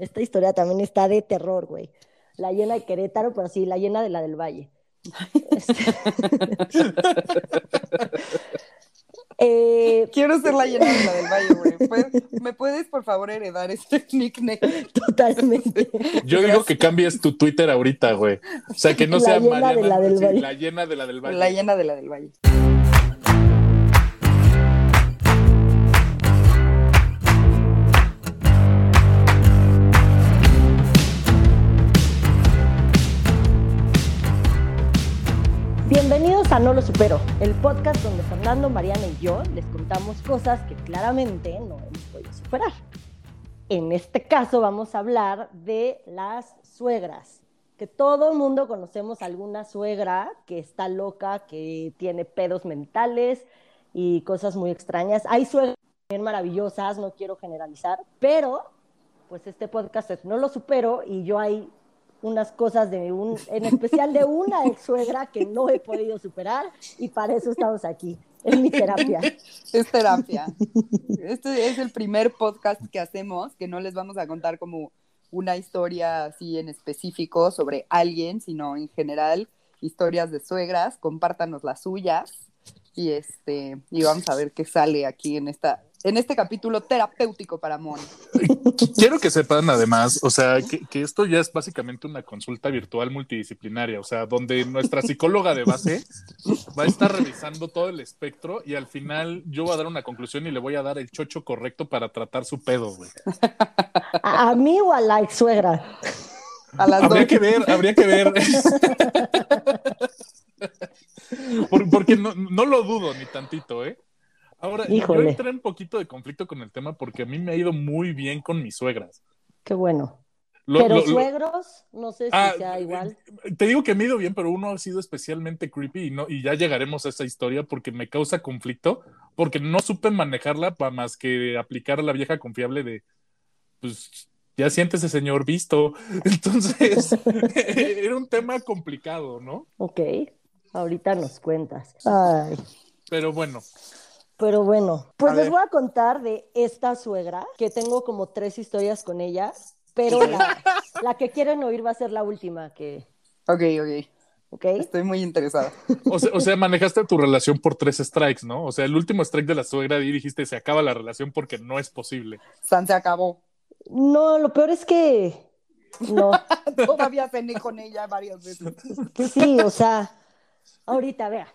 esta historia también está de terror, güey. La llena de Querétaro, pero sí, la llena de la del Valle. Este... Eh, Quiero ser la llena de la del Valle, güey. ¿Me puedes, por favor, heredar ese nickname? Totalmente. Yo digo que cambies tu Twitter ahorita, güey. O sea, que no sea Mariana, la, la llena de la del Valle. La llena de la del Valle. No lo supero, el podcast donde Fernando, Mariana y yo les contamos cosas que claramente no hemos podido superar. En este caso vamos a hablar de las suegras, que todo el mundo conocemos alguna suegra que está loca, que tiene pedos mentales y cosas muy extrañas. Hay suegras bien maravillosas, no quiero generalizar, pero pues este podcast es No lo supero y yo hay unas cosas de un, en especial de una ex suegra que no he podido superar y para eso estamos aquí. Es mi terapia. Es terapia. Este es el primer podcast que hacemos, que no les vamos a contar como una historia así en específico sobre alguien, sino en general historias de suegras. Compártanos las suyas y este y vamos a ver qué sale aquí en esta en este capítulo terapéutico para Mon. Quiero que sepan además, o sea, que, esto ya es básicamente una consulta virtual multidisciplinaria, o sea, donde nuestra psicóloga de base va a estar revisando todo el espectro y al final yo voy a dar una conclusión y le voy a dar el chocho correcto para tratar su pedo, güey. ¿A mí o a la ex suegra? habría que ver, habría que ver. porque no, no lo dudo ni tantito, ¿eh? Ahora, yo entré un poquito de conflicto con el tema porque a mí me ha ido muy bien con mis suegras. Qué bueno. pero suegros, no sé si ah, sea igual. Te digo que me ha ido bien, pero uno ha sido especialmente creepy y, no, y ya llegaremos a esa historia porque me causa conflicto, porque no supe manejarla para más que aplicar a la vieja confiable de, pues, ya siéntese señor visto. Entonces, era un tema complicado, ¿no? Ok, ahorita nos cuentas. Ay. Pero bueno, pero bueno, pues les voy a contar de esta suegra, que tengo como tres historias con ella, pero la, que quieren oír va a ser la última que... Ok, ok. Okay. Estoy muy interesada. O sea, manejaste tu relación por tres strikes, ¿no? O sea, el último strike de la suegra y dijiste se acaba la relación porque no es posible. San se acabó. No, lo peor es que no. Todavía cené con ella varias veces. Sí, o sea, ahorita, vea.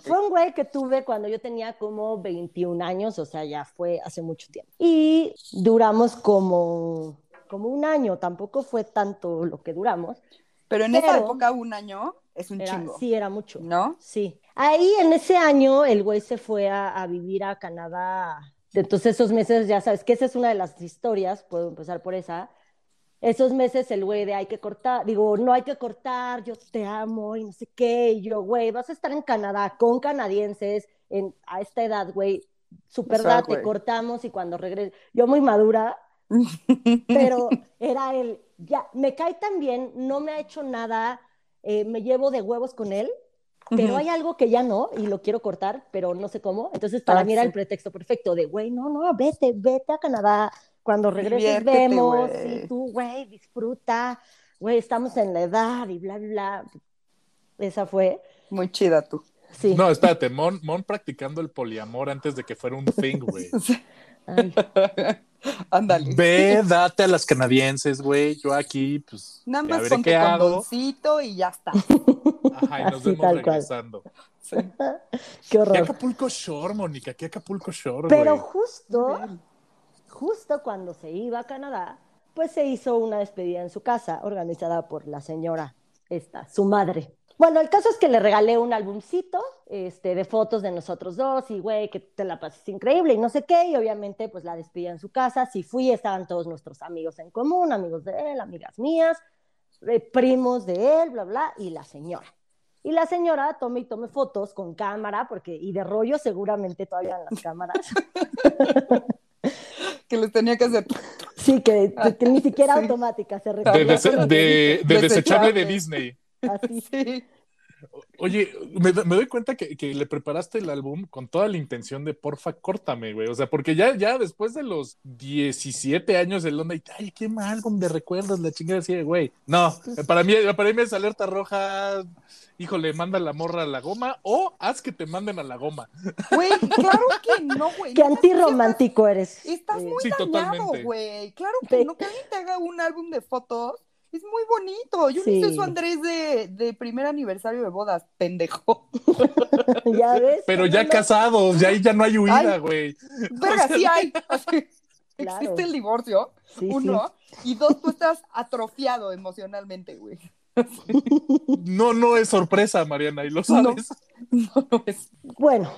Fue un güey que tuve cuando yo tenía como 21 años, o sea, ya fue hace mucho tiempo. Y duramos como, como un año, tampoco fue tanto lo que duramos. Pero en esa época un año es un chingo. Sí, era mucho. ¿No? Sí. Ahí en ese año el güey se fue a, a vivir a Canadá. Entonces esos meses, ya sabes que esa es una de las historias, puedo empezar por esa, esos meses el güey de hay que cortar, digo, no hay que cortar, yo te amo y no sé qué, y yo, güey, vas a estar en Canadá con canadienses en, a esta edad, güey, super te cortamos y cuando regreses, yo muy madura, pero era el, ya, me cae tan bien, no me ha hecho nada, eh, me llevo de huevos con él, pero hay algo que ya no y lo quiero cortar, pero no sé cómo. Entonces, para ah, mí era el pretexto perfecto de, güey, no, no, vete, vete a Canadá, cuando regreses vemos y tú, güey, disfruta, güey, estamos en la edad y bla, bla, bla. Esa fue. Muy chida tú. Sí. No, espérate, Mon, Mon practicando el poliamor antes de que fuera un thing, güey. Ándale. Ve, date a las canadienses, güey. Yo aquí, pues. Nada más con tu condoncito y ya está. Ajá, y nos vemos regresando. Qué horror. Qué Acapulco Shore, Mónica, qué Acapulco Shore. Pero justo justo cuando se iba a Canadá, pues se hizo una despedida en su casa, organizada por la señora esta, su madre. Bueno, el caso es que le regalé un álbumcito este, de fotos de nosotros dos y, güey, que te la pases increíble y no sé qué. Y obviamente, pues la despedí en su casa. Si fui, estaban todos nuestros amigos en común, amigos de él, amigas mías, eh, primos de él, bla, bla, y la señora. Y la señora tome y tome fotos con cámara, porque, y de rollo seguramente todavía en las cámaras. que les tenía que hacer. Sí, que, ni siquiera automática se De, de, de, desechable de Disney. Así. Sí. Oye, me, me doy cuenta que, que, le preparaste el álbum con toda la intención de porfa, córtame, güey. O sea, porque ya, ya después de los 17 años de Londres, ay, qué mal álbum de recuerdos, la chingada así, güey. No, para mí, para mí es alerta roja. Híjole, manda la morra a la goma o haz que te manden a la goma. Güey, claro que no, güey. Qué antirromántico eres. Estás muy sí, dañado, güey. Claro que no, que alguien te haga un álbum de fotos es muy bonito. Yo sí. hice su Andrés de, de, primer aniversario de bodas, pendejo. ya ves. Pero ya casados, ya ahí ya no hay huida, güey. Verga, o sea... sí hay. Claro. Existe el divorcio, sí, uno, sí. y dos, tú estás atrofiado emocionalmente, güey. No, no es sorpresa, Mariana, y lo sabes. No, no es. Bueno,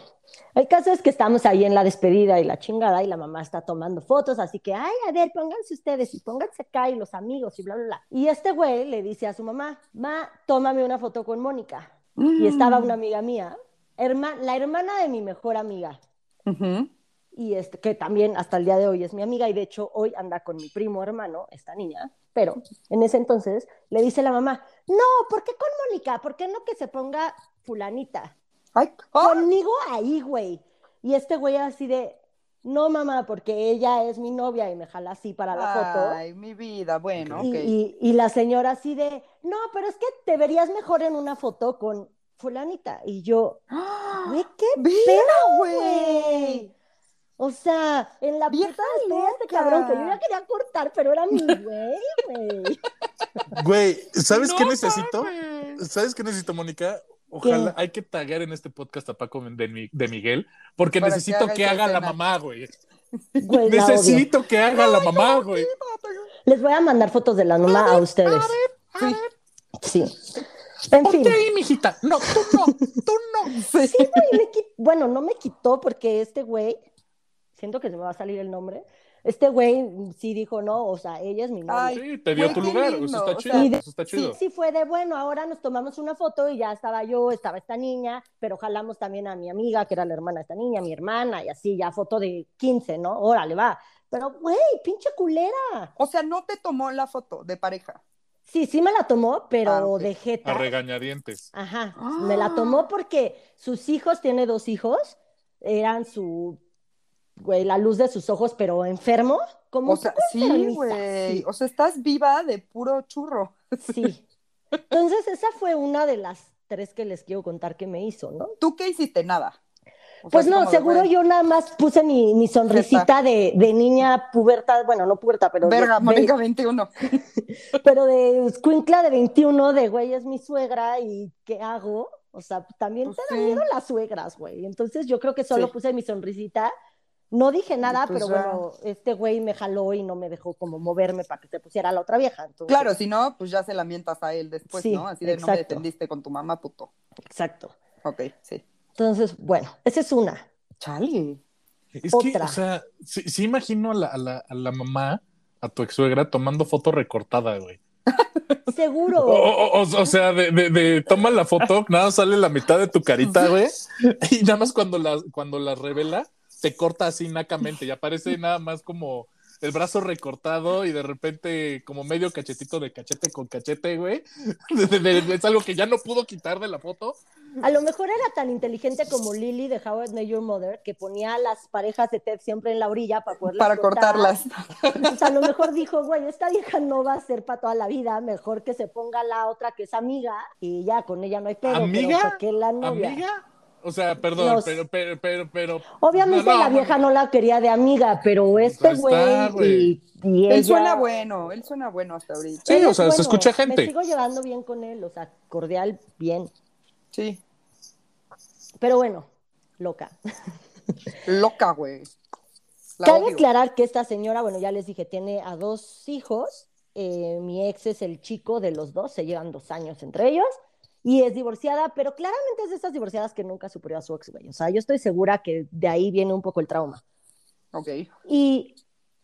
el caso es que estamos ahí en la despedida y la chingada y la mamá está tomando fotos, así que, ay, a ver, pónganse ustedes y pónganse acá y los amigos y bla, bla, bla. Y este güey le dice a su mamá, ma, tómame una foto con Mónica. Mm. Y estaba una amiga mía, herma, la hermana de mi mejor amiga. Uh -huh. Y este, que también hasta el día de hoy es mi amiga y de hecho hoy anda con mi primo hermano, esta niña. Pero en ese entonces le dice la mamá, no, ¿por qué con Mónica? ¿Por qué no que se ponga fulanita? Ay. Conmigo ahí, güey. Y este güey así de, no mamá, porque ella es mi novia y me jala así para la foto. Ay, mi vida, bueno, y, ok. y, y, la señora así de, no, pero es que te verías mejor en una foto con fulanita. Y yo, güey, qué pedo, güey. O sea, en la puta de este cabrón que yo ya quería cortar, pero era mi güey, güey. Güey, ¿sabes no, qué necesito? ¿Sabes qué necesito, Mónica? Ojalá, ¿Qué? hay que tagar en este podcast a Paco de, de Miguel, porque Para necesito que haga, que haga la mamá, güey. güey necesito que haga Ay, la mamá, no, güey. Les voy a mandar fotos de la mamá a, ustedes. A ver, a ver. Sí. sí. En Ponte fin. ahí, mijita. No, tú no, tú no. Sí, güey, me bueno, no me quitó porque este güey, siento que se me va a salir el nombre, este güey sí dijo, no, o sea, ella es mi novia. Ay, sí, te dio tu lugar, eso está chido, o sea, eso está chido. Sí, sí fue de, bueno, ahora nos tomamos una foto y ya estaba yo, estaba esta niña, pero jalamos también a mi amiga, que era la hermana de esta niña, mi hermana, y así, ya foto de 15, ¿no? Órale, va. Pero, güey, pinche culera. O sea, no te tomó la foto de pareja. Sí, sí me la tomó, pero Ah, ok. de jeta. A regañadientes. Ajá, me la tomó porque sus hijos, tiene dos hijos, eran su, güey, la luz de sus ojos, pero enfermo, como O sea, sí, güey. sí. O sea, estás viva de puro churro. Sí. Entonces, esa fue una de las tres que les quiero contar que me hizo, ¿no? ¿Tú qué hiciste? Nada. O Pues no, de, seguro yo nada más puse mi, mi sonrisita de, de niña puberta, bueno, no puberta, pero de, Verga, de- Mónica 21. pero de escuincla de 21, de güey, es mi suegra y ¿qué hago? O sea, también Pues te da sí. miedo las suegras, güey. Entonces yo creo que solo Sí. puse mi sonrisita. No dije nada, pues pero ya. bueno, este güey me jaló y no me dejó como moverme para que se pusiera la otra vieja. Entonces, Claro, si no, pues ya se la mientas a él después, Sí, ¿no? Así de no me defendiste con tu mamá, puto. Exacto. Ok, sí. Entonces, bueno, esa es una. Chale. Es Otra. que, o sea, sí, sí imagino a la, a, la, a la mamá, a tu ex suegra, tomando foto recortada, güey. Seguro. O, o- o- o sea, de, de, de toma la foto, nada más sale la mitad de tu carita, güey. Y nada más cuando la, cuando la revela, te corta así nacamente y aparece nada más como el brazo recortado y de repente como medio cachetito de cachete con cachete, güey. Es algo que ya no pudo quitar de la foto. A lo mejor era tan inteligente como Lily de How I Met Your Mother, que ponía a las parejas de Ted siempre en la orilla para poderlas Para cortar. cortarlas. Pues a lo mejor dijo, güey, esta vieja no va a ser para toda la vida, mejor que se ponga la otra que es amiga y ya con ella no hay pedo. ¿Amiga? Pero ¿por qué la novia? ¿Amiga? O sea, perdón, Los- pero, pero, pero, pero. Obviamente No, no, la vieja no la quería de amiga, pero este güey y, y Él ella... suena bueno, él suena bueno hasta ahorita. Sí, Él o es sea, se escucha gente. Me sigo llevando bien con él, o sea, cordial, bien. Sí. Pero bueno, loca. Loca, güey. Cabe odio. aclarar que esta señora, bueno, ya les dije, tiene a dos hijos. eh, mi ex es el chico de los dos, se llevan dos años entre ellos. Y es divorciada, pero claramente es de esas divorciadas que nunca superó a su ex, güey. O sea, yo estoy segura que de ahí viene un poco el trauma. Ok. Y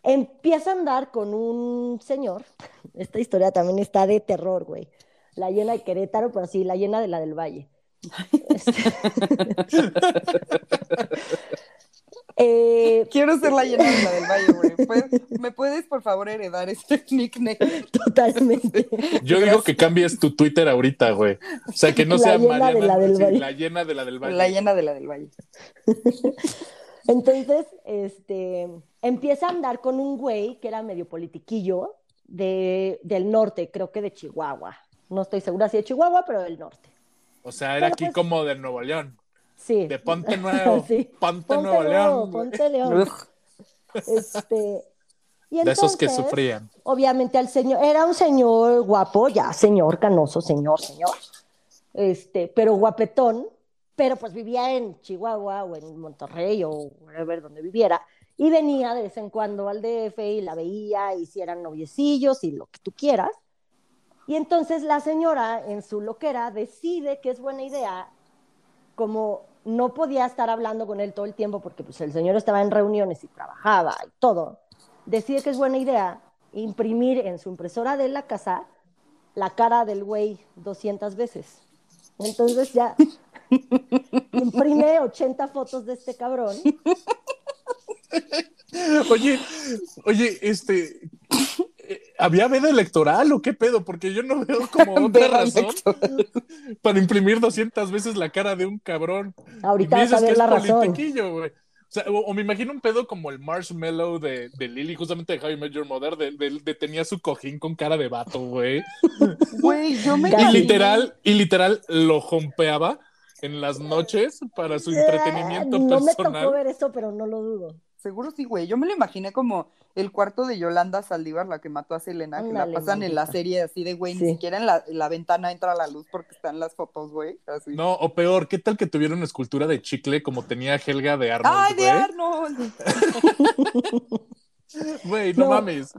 empieza a andar con un señor. Esta historia también está de terror, güey. La llena de Querétaro, pero sí, la llena de la del Valle. Este- Eh, Quiero ser la llena de la del Valle, güey. ¿Puedes- ¿Me puedes, por favor, heredar ese nickname? totalmente. Yo digo que cambies tu Twitter ahorita, güey. O sea, que no La sea llena de Mariana. la del sí, Valle. la llena de la del Valle. La llena de la del Valle. Entonces, este, empieza a andar con un güey que era medio politiquillo de, del norte, creo que de Chihuahua. No estoy segura si de Chihuahua, pero del norte. O sea, era Pero aquí pues- como de Nuevo León. Sí. De Ponte Nuevo. Sí. Ponte, Ponte Nuevo León. Ponte León. Este, y De esos que sufrían. Obviamente al señor, era un señor guapo, ya señor, canoso, señor, señor, este, pero guapetón, pero pues vivía en Chihuahua o en Monterrey o wherever donde viviera, y venía de vez en cuando al DF y la veía, y si eran noviecillos y lo que tú quieras. Y entonces la señora, en su loquera, decide que es buena idea, como no podía estar hablando con él todo el tiempo porque pues, el señor estaba en reuniones y trabajaba y todo, decide que es buena idea imprimir en su impresora de la casa la cara del güey 200 veces. Entonces ya imprime 80 fotos de este cabrón. Oye, oye, este. ¿Había veda electoral o qué pedo? Porque yo no veo como otra razón electoral. para imprimir 200 veces la cara de un cabrón. Ahorita vas a ver es la razón. güey. O, sea, o, o me imagino un pedo como el marshmallow de, de Lily, justamente de How I Met Your Mother, de, de- de tenía su cojín con cara de vato, güey. Güey, yo me Y literal, y literal lo jompeaba en las noches para su entretenimiento Eh, no me tocó personal. ver eso, pero no lo dudo. Seguro sí, güey. Yo me lo imaginé como el cuarto de Yolanda Saldívar, la que mató a Selena, que la pasan en la serie así de, güey, Sí. ni siquiera en la, en la ventana entra la luz porque están las fotos, güey. Así. No, o peor, ¿qué tal que tuviera una escultura de chicle como tenía Helga de Arnold, ¡Ay, de güey? Arnold! Güey, no, No. mames.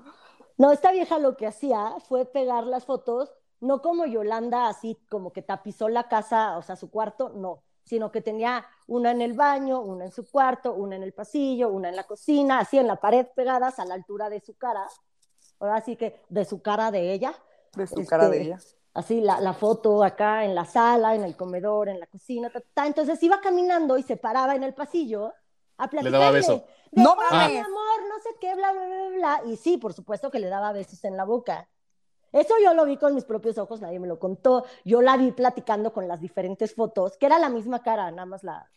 No, esta vieja lo que hacía fue pegar las fotos, no como Yolanda, así como que tapizó la casa, o sea, su cuarto, no, sino que tenía una en el baño, una en su cuarto, una en el pasillo, una en la cocina, así en la pared pegadas a la altura de su cara, ahora sí que de su cara de ella, De su Este, cara de ella. así la, la foto acá en la sala, en el comedor, en la cocina, ta, ta. entonces iba caminando y se paraba en el pasillo a platicarle. daba beso. De, ¡No "Ay, mames! mi amor, no sé qué, bla, bla, bla, bla. Y sí, por supuesto que le daba besos en la boca. Eso yo lo vi con mis propios ojos, nadie me lo contó. Yo la vi platicando con las diferentes fotos, que era la misma cara, nada más la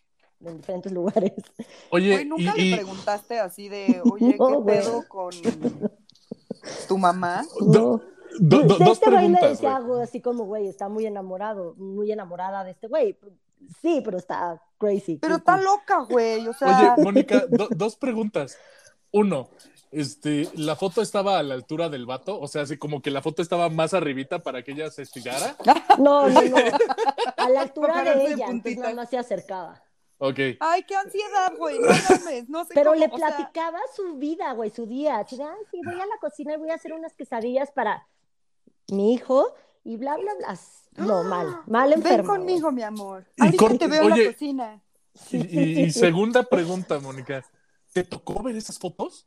en diferentes lugares. Oye, Güey, nunca y, le y- preguntaste así de, oye, No, ¿qué güey. pedo con tu mamá? do- do- do- De dos este güey me decía algo así como, güey, está muy enamorado, muy enamorada de este güey. Sí, pero está crazy. Pero creepy. está loca, güey. O sea, Oye, Mónica, do- dos preguntas. Uno, este, ¿la foto estaba a la altura del vato? O sea, así como que la foto estaba más arribita para que ella se estirara. No, no, no. A la altura de ella, entonces puntitas. nada más se acercaba. Ok. ay, qué ansiedad, güey. No mames, no sé Pero cómo, le sea, platicaba su vida, güey, su día. Ay, sí, voy a la cocina y voy a hacer unas quesadillas para mi hijo y bla, bla, bla. No, mal, mal Ven enfermo. conmigo, mi amor. Ahorita te veo en la cocina. Y, y- y segunda pregunta, Mónica. ¿Te tocó ver esas fotos?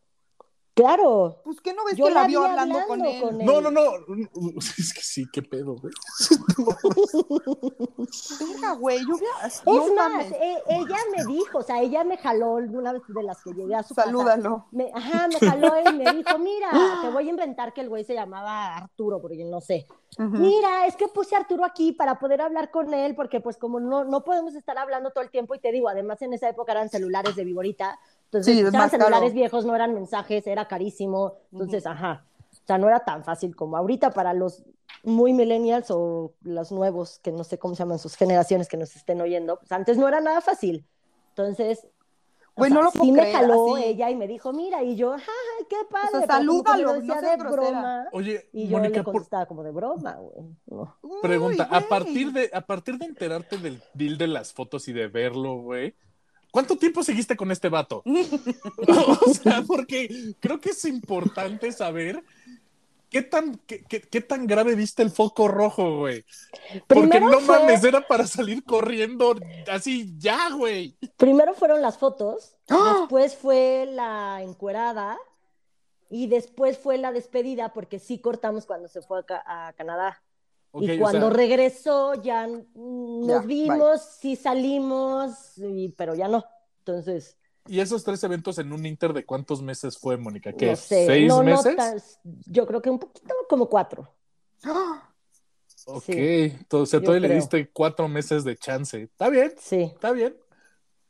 Claro. Pues, ¿qué no ves Yo que la vio vi hablando, hablando con él? con él. No, no, no. Es que sí, qué pedo, güey. Venga, güey, yo. Es no más, e- ella me dijo, o sea, ella me jaló una vez de las que llegué a su casa. Salúdalo. Me, ajá, me jaló y me dijo, mira, te voy a inventar que el güey se llamaba Arturo, porque no sé. Ujú. Mira, es que puse a Arturo aquí para poder hablar con él, porque pues como no, no podemos estar hablando todo el tiempo, y te digo, además en esa época eran celulares de viborita, entonces Sí, es eran caro. celulares viejos, no eran mensajes, era carísimo, entonces, ajá, o sea, no era tan fácil como ahorita para los muy millennials o los nuevos, que no sé cómo se llaman sus generaciones que nos estén oyendo, pues antes no era nada fácil, entonces... o Güey, sea, no lo sí puedo me creer, jaló así. ella y me dijo, mira, y yo, ajá, qué padre. sea, que me salúdalo, lo no de grosera. broma. Oye, Y yo Mónica, le por- contestaba como de broma, güey. No. Uy, pregunta. A partir, de, a partir de enterarte del deal de las fotos y de verlo, güey. ¿Cuánto tiempo seguiste con este vato? o sea, porque creo que es importante saber qué tan, qué, qué- qué tan grave viste el foco rojo, güey. Porque Primero no fue- mames, era para salir corriendo así ya, güey. Primero fueron las fotos, ¡Ah! después fue la encuerada y después fue la despedida porque sí cortamos cuando se fue a, Ca- a Canadá. Y o cuando sea, regresó ya Ya, nos vimos, sí salimos, y- pero ya no. Entonces, ¿Y esos tres eventos en un inter de cuántos meses fue, Mónica? ¿Qué? No sé. ¿Seis no, no meses? tan- yo creo que un poquito como cuatro. Ok, Sí, entonces todavía le diste cuatro meses de chance. Está bien, Sí. está bien.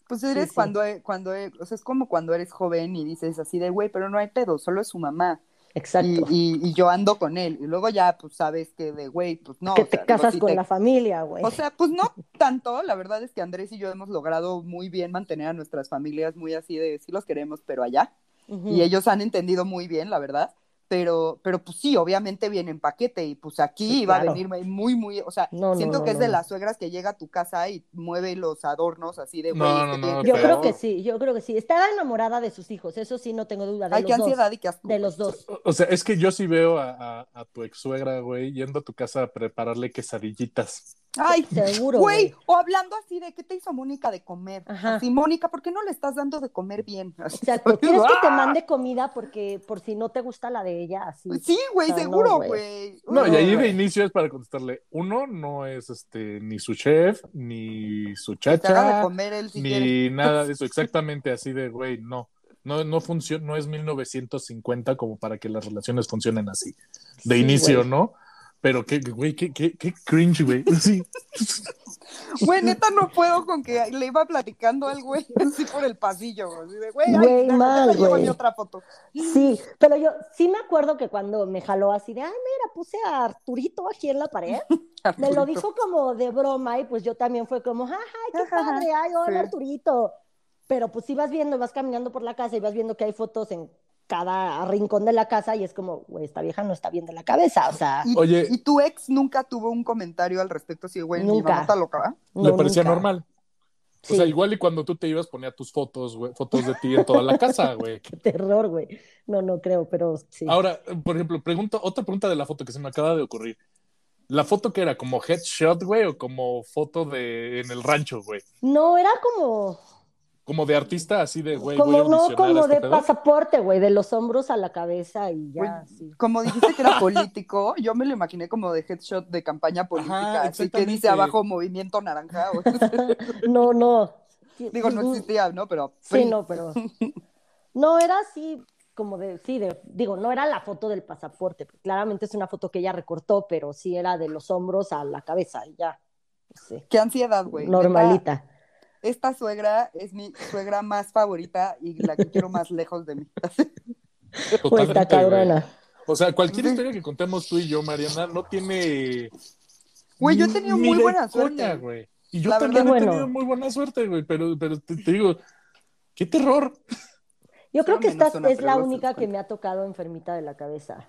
Pues eres sí. cuando, e- cuando, e- o sea, es como cuando eres joven y dices así de, güey, pero no hay pedo, solo es su mamá. Y, Exacto. y, y yo ando con él. Y luego ya, pues sabes que de, güey, pues no. que o te sea, digo, casas con te- la familia, güey. O sea, pues no tanto. La verdad es que Andrés y yo hemos logrado muy bien mantener a nuestras familias muy así de, sí los queremos, pero allá. Y ellos han entendido muy bien, la verdad. Pero, pero pues sí, obviamente viene en paquete y pues aquí Sí, iba claro. a venir muy, muy, o sea, No, siento no, que es de no. las suegras que llega a tu casa y mueve los adornos así de, güey, Yo creo que sí, yo creo que sí. Estaba enamorada de sus hijos, eso sí, no tengo duda. De Ay, los qué dos. ansiedad y qué asco. De los dos. O- O sea, es que yo sí veo a, a, a tu ex suegra, güey, yendo a tu casa a prepararle quesadillitas. Ay, Seguro, güey, o hablando así de, ¿qué te hizo Mónica de comer? Ajá. Así, Mónica, ¿por qué no le estás dando de comer bien? Así, Exacto. ¿Quieres que te ¡Ah! mande comida porque por si no te gusta la de ella? Así. Sí, güey, seguro, güey. No, y ahí de inicio es para contestarle, uno no es este ni su chef, ni su haga de chacha, comer él si ni quiere. nada de eso, exactamente así de, güey, no. No, no funciona, no es 1950 como para que las relaciones funcionen así. De Sí, inicio. ¿no? Pero qué, güey, qué, qué, qué cringe, güey. Sí. Güey, neta, no puedo con que le iba platicando al güey así por el pasillo. güey, Así de, güey, ay, Güey, deja- mal, güey. otra foto. Sí, pero yo sí me acuerdo que cuando me jaló así de, ay, mira, puse a Arturito aquí en la pared, me lo dijo como de broma y pues yo también fue como, ay, qué Ajá, ajá. padre, ay, hola Sí. Arturito. Pero pues si vas viendo, vas caminando por la casa y vas viendo que hay fotos en cada rincón de la casa y es como, güey, esta vieja no está bien de la cabeza, o sea, ¿Y, Oye. ¿Y tu ex nunca tuvo un comentario al respecto así, güey, mi mamá está loca? ¿verdad? Le no, parecía nunca. normal. Sí, O sea, igual y cuando tú te ibas ponía tus fotos, güey, fotos de ti en toda la casa, güey. qué terror, güey. No, no creo, pero sí. Ahora, por ejemplo, pregunta, otra pregunta de la foto que se me acaba de ocurrir. ¿La foto que era? ¿Como headshot, güey? ¿O como foto de en el rancho, güey? No, era como, Como de artista, así de, güey, voy como a no, como a este de pedo? pasaporte, güey, de los hombros a la cabeza y ya, sí. Como dijiste que era político, yo me lo imaginé como de headshot de campaña política, así que dice abajo movimiento naranja. o- No, no. Digo, no existía, ¿no? Pero Sí, no, pero. No, era así, como de, sí, de, digo, no era la foto del pasaporte, porque claramente es una foto que ella recortó, pero sí era de los hombros a la cabeza y ya. Qué ansiedad, güey. Normalita. Esta suegra es mi suegra más favorita y la que quiero más lejos de mí. Pues Totalmente, está cabrona. O sea, cualquier Sí. historia que contemos tú y yo, Mariana, no tiene. Güey, yo he tenido ni muy buena coña, suerte. güey. Y yo La también verdad, he bueno. tenido muy buena suerte, güey. Pero, pero te, te digo, qué terror. Yo creo que esta es la única que me ha tocado enfermita de la cabeza.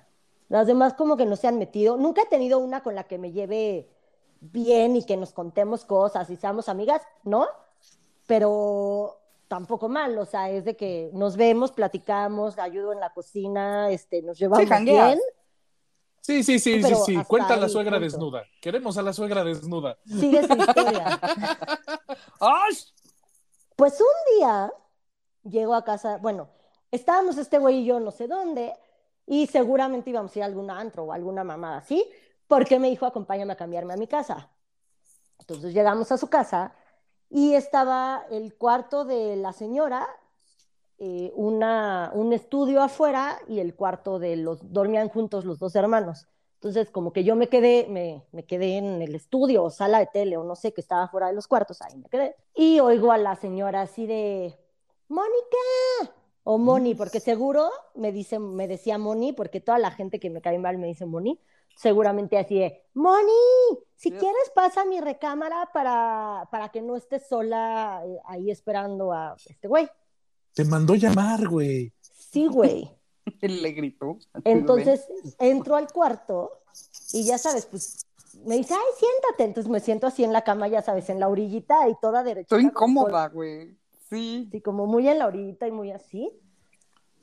Las demás como que no se han metido. Nunca he tenido una con la que me lleve bien y que nos contemos cosas y seamos amigas, ¿no? Pero tampoco mal, o sea, es de que nos vemos, platicamos, ayudo en la cocina, este, nos llevamos bien. Sí, sí, sí, sí, Pero sí. Cuenta a la suegra punto. desnuda. Queremos a la suegra desnuda. Sigue su historia. ¡Ay! Pues un día llegó a casa, bueno, estábamos este güey y yo no sé dónde, y seguramente íbamos a ir a algún antro o alguna mamada así, porque me dijo, acompáñame a cambiarme a mi casa. Entonces llegamos a su casa y estaba el cuarto de la señora, eh, una, un estudio afuera y el cuarto de los, dormían juntos los dos hermanos. Entonces, como que yo me quedé, me, me quedé en el estudio o sala de tele o no sé, que estaba fuera de los cuartos, ahí me quedé. Y oigo a la señora así de, Mónica, o Moni, porque seguro me, dice, me decía Moni, porque toda la gente que me cae mal me dice Moni, seguramente así de, Moni, si Sí. quieres pasa a mi recámara para, para que no estés sola eh, ahí esperando a este güey. Te mandó llamar, güey. Sí, güey. Él le gritó. Entonces entro al cuarto y ya sabes, pues me dice, ay, siéntate. Entonces me siento así en la cama, ya sabes, en la orillita y toda derecha. Estoy incómoda, güey. Sí. Así como muy en la orillita y muy así.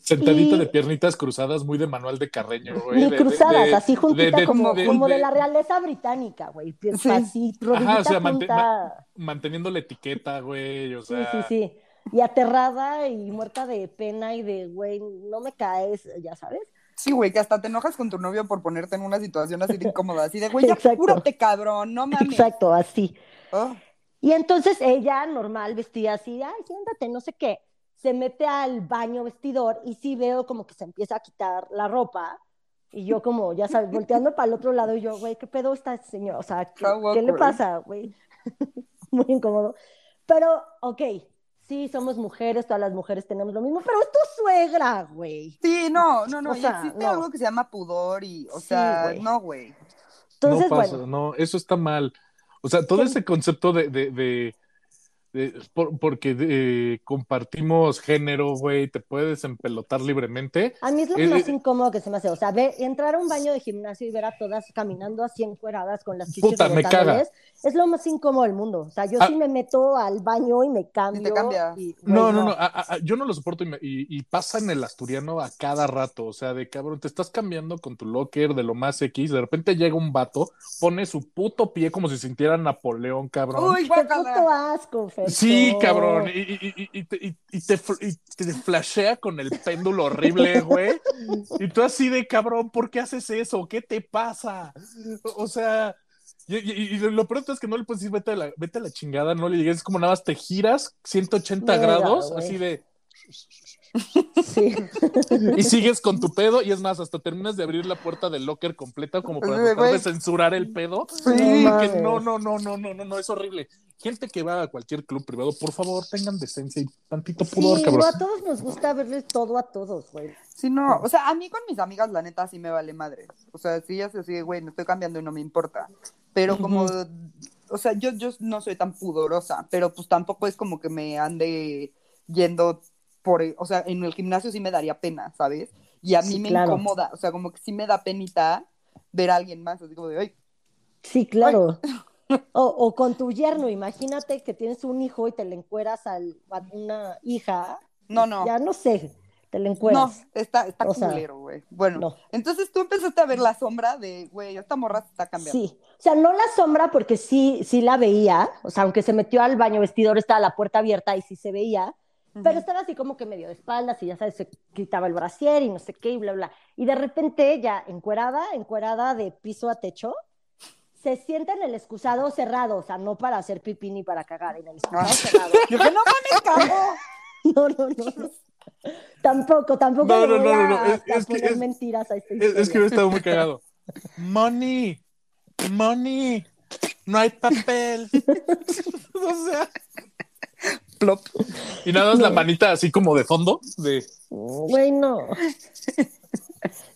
Sentadita Y- de piernitas cruzadas, muy de manual de Carreño, güey. Ni de- cruzadas, de- así juntita de- de- como, de- como de, de- la realeza británica, güey. Sí. Así, Ajá, o sea. Manteniendo la etiqueta, güey. O Sí, sea, sí, sí. Y aterrada y muerta de pena y de, güey, no me caes, ya sabes. Sí, güey, que hasta te enojas con tu novio por ponerte en una situación así de incómoda, así de, güey, ya apúrate, cabrón, no mames. Exacto, así. Ah, Y entonces ella, normal, vestía así, ay, siéntate, no sé qué. Se mete al baño vestidor y sí veo como que se empieza a quitar la ropa. Y yo como, ya sabes, volteando para el otro lado y yo, güey, ¿qué pedo está este señor? O sea, ¿qué, How ¿qué le pasa, güey? Muy incómodo. Pero, ok, sí, somos mujeres, todas las mujeres tenemos lo mismo, pero es tu suegra, güey. Sí, no, no, no. O sea, existe no. algo que se llama pudor y, o Sí, sea, güey. no, güey. Entonces, no pasa, bueno, no, eso está mal. O sea, todo ese concepto de, de, de- de- por- porque eh, compartimos género, güey, te puedes empelotar libremente. a mí es lo Eh, más eh, incómodo que se me hace. O sea, ver, entrar a un baño de gimnasio y ver a todas caminando así encueradas con las chichis Puta, me rebotándoles, es lo más incómodo del mundo. O sea, yo Ah. sí me meto al baño y me cambio. cambia. y, güey, No, no, no, a- a- yo no lo soporto y, me- y- y pasa en el asturiano a cada rato, o sea, de cabrón, te estás cambiando con tu locker de lo más X, de repente llega un vato, pone su puto pie como si sintiera Napoleón, cabrón. Uy, Qué puto asco, Sí, cabrón, y, y- y- y te, y- te flashea con el péndulo horrible, güey. Y tú así de cabrón, ¿por qué haces eso? ¿Qué te pasa? O sea, y, lo peor es que no le puedes decir vete a la, vete a la chingada, no le llegues, es como nada más te giras 180 Verga, grados, así de, Sí. y sigues con tu pedo, y es más, hasta terminas de abrir la puerta del locker completa como para de, tratar de censurar el pedo. Sí. Porque mames. no, no, no, no, no, no, no, es horrible. Gente que va a cualquier club privado, por favor, tengan decencia y tantito pudor, Sí, cabrón. no, a todos nos gusta verles todo a todos, güey. Sí, no, o sea, a mí con mis amigas, la neta, sí me vale madre. O sea, sí, ya se sigue, güey, me estoy cambiando y no me importa. Pero como, o sea, yo, yo no soy tan pudorosa, pero pues tampoco es como que me ande yendo por, o sea, en el gimnasio sí me daría pena, ¿sabes? Y a mí Sí, me claro. incomoda, o sea, como que sí me da penita ver a alguien más, así como de, ay, Sí, claro. O, o con tu yerno, imagínate que tienes un hijo y te le encueras al- a una hija. no, no. Ya no sé, te le No, encueras. está, está O culero, güey. Bueno, no. entonces tú empezaste a ver la sombra de, güey, esta morra se está cambiando. Sí, o sea, no la sombra porque sí, sí la veía, o sea, aunque se metió al baño vestidor, estaba la puerta abierta y sí se veía, Pero estaba así como que medio de espaldas y ya sabes, se quitaba el brasier y no sé qué y bla, bla. Y de repente ya encuerada, encuerada de piso a techo, se sienta en el excusado cerrado, o sea, no para hacer pipí ni para cagar, en el excusado Ah. cerrado. Yo dije, no mames, cago. No, no, no. Tampoco, tampoco No, no, no, no, no, es- que es- mentiras a esta Es, es que hubiera estado muy cagado. Money, money, no hay papel. o sea, Plop. y nada más la manita así como de fondo, de Güey, no.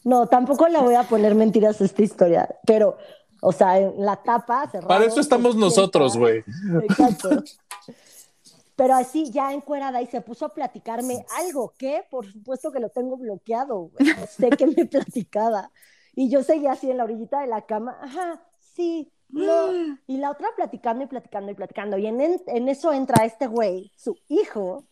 No, tampoco le voy a poner mentiras a esta historia, pero, o sea, en la tapa cerrada. para eso estamos nosotros, güey. Exacto. Pero así, ya encuerada, y se puso a platicarme algo que, por supuesto que lo tengo bloqueado, güey. Sé que me platicaba. Y yo seguía así en la orillita de la cama, ajá, sí, no. Y la otra platicando y platicando y platicando. Y en, en eso entra este güey, su hijo,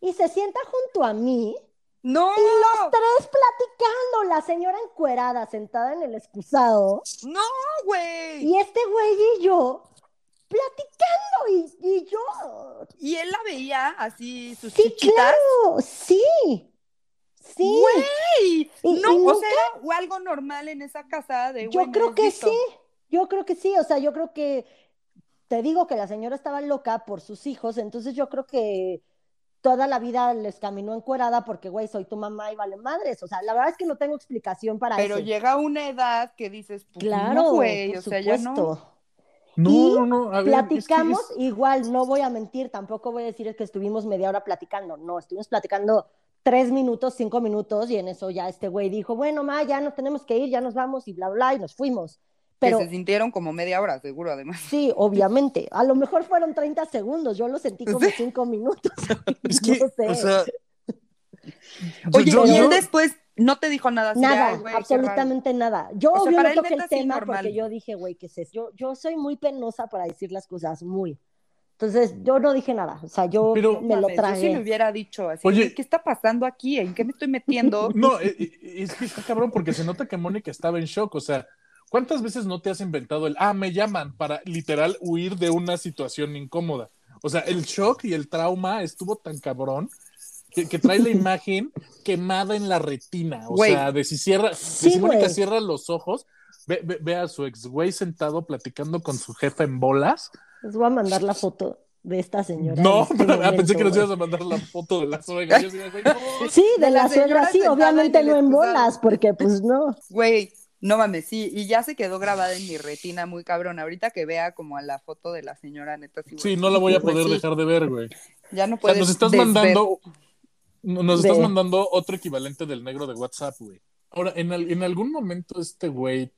y se sienta junto a mí, No, y los tres platicando, la señora encuerada, sentada en el excusado, no, güey. y este güey y yo platicando, y, y yo, Y él la veía así, sus sí, chichitas. claro, sí, sí. Güey, Y- no, y o sea, algo normal en esa casa de Yo creo que sí, yo creo que sí, o sea, yo creo que, te digo que la señora estaba loca por sus hijos, entonces yo creo que toda la vida les caminó encuerada porque, güey, soy tu mamá y vale madres, o sea, la verdad es que no tengo explicación para Pero eso. llega una edad que dices, pues, Claro, no, güey, por o sea, ya no. supuesto. No, Y no, no. A ver, es que Platicamos, es- igual, no voy a mentir, tampoco voy a decir que estuvimos media hora platicando, no, estuvimos platicando tres minutos, cinco minutos, y en eso ya este güey dijo, bueno, ma, ya nos tenemos que ir, ya nos vamos, y bla, bla, y nos fuimos. Pero que se sintieron como media hora, seguro, además. sí, obviamente, a lo mejor fueron 30 segundos, yo lo sentí como cinco minutos. Es que, No sé. o sea. Oye, yo- y yo- él después no te dijo nada Nada, "Ay, güey, absolutamente nada. Yo O sea, obvio no toqué el sí, tema normal. porque yo dije, güey, ¿qué es eso? Yo, yo soy muy penosa para decir las cosas, muy. Entonces, yo no dije nada, o sea, yo Pero- raro". me lo Mames, Yo sí le hubiera dicho así, Oye. "Güey, ¿qué está pasando aquí? ¿En qué me estoy metiendo? No, eh, eh, es que está cabrón porque se nota que Mónica estaba en shock. O sea, ¿cuántas veces no te has inventado el, ah, me llaman para literal huir de una situación incómoda? O sea, el shock y el trauma estuvo tan cabrón que, que trae la imagen quemada en la retina. O sea, de si cierra, de si Mónica cierra los ojos, ve, ve- ve a su ex güey sentado platicando con su jefa en bolas. Les voy a mandar la foto. de esta señora. No, este pero, ah, pensé que nos ibas a mandar la foto de la suegra. Yo decía, güey, no. Sí, de, de la, la suegra, señora sí, obviamente no en bolas, porque pues no. Güey, no mames, sí, y ya se quedó grabada en mi retina muy cabrón. Ahorita que vea como a la foto de la señora, neta, sí. No la voy a Pues poder sí, dejar de ver, güey. Ya no O sea, puedes nos estás desver. mandando, nos estás De- mandando otro equivalente del negro de WhatsApp, güey. Ahora, en, al- en algún momento este güey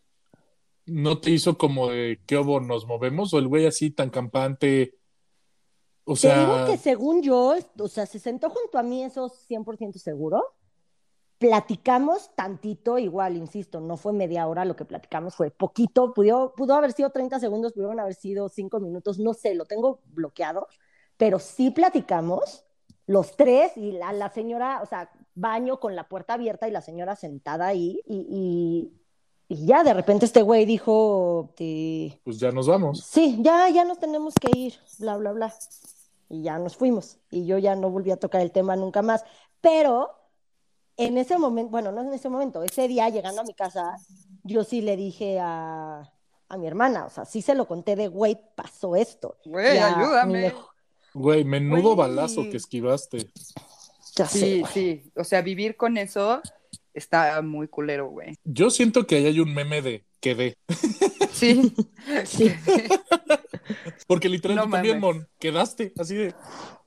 no te hizo como de qué obo nos movemos o el güey así tan campante. O Te digo sea, que según yo, o sea, se sentó junto a mí, eso 100% seguro. Platicamos tantito, igual, insisto, no fue media hora, lo que platicamos fue poquito, pudo, pudo haber sido 30 segundos, pudieron haber sido 5 minutos, no sé, lo tengo bloqueado, pero sí platicamos los tres y la, la señora, o sea, baño con la puerta abierta y la señora sentada ahí y, y, y ya de repente este güey dijo, pues ya nos vamos. sí, ya, ya nos tenemos que ir, bla, bla, bla. Y ya nos fuimos. Y yo ya no volví a tocar el tema nunca más. Pero en ese momento, bueno, no en ese momento, ese día llegando a mi casa, yo sí le dije a, a mi hermana, o sea, sí se lo conté de, güey, pasó esto. Güey, ayúdame. Güey, menudo balazo que esquivaste. ya Sí, sí, o sea, vivir con eso está muy culero, güey. Yo siento que ahí hay un meme de quedé. Sí, Sí, Porque literal No tú también. Mon, quedaste así de.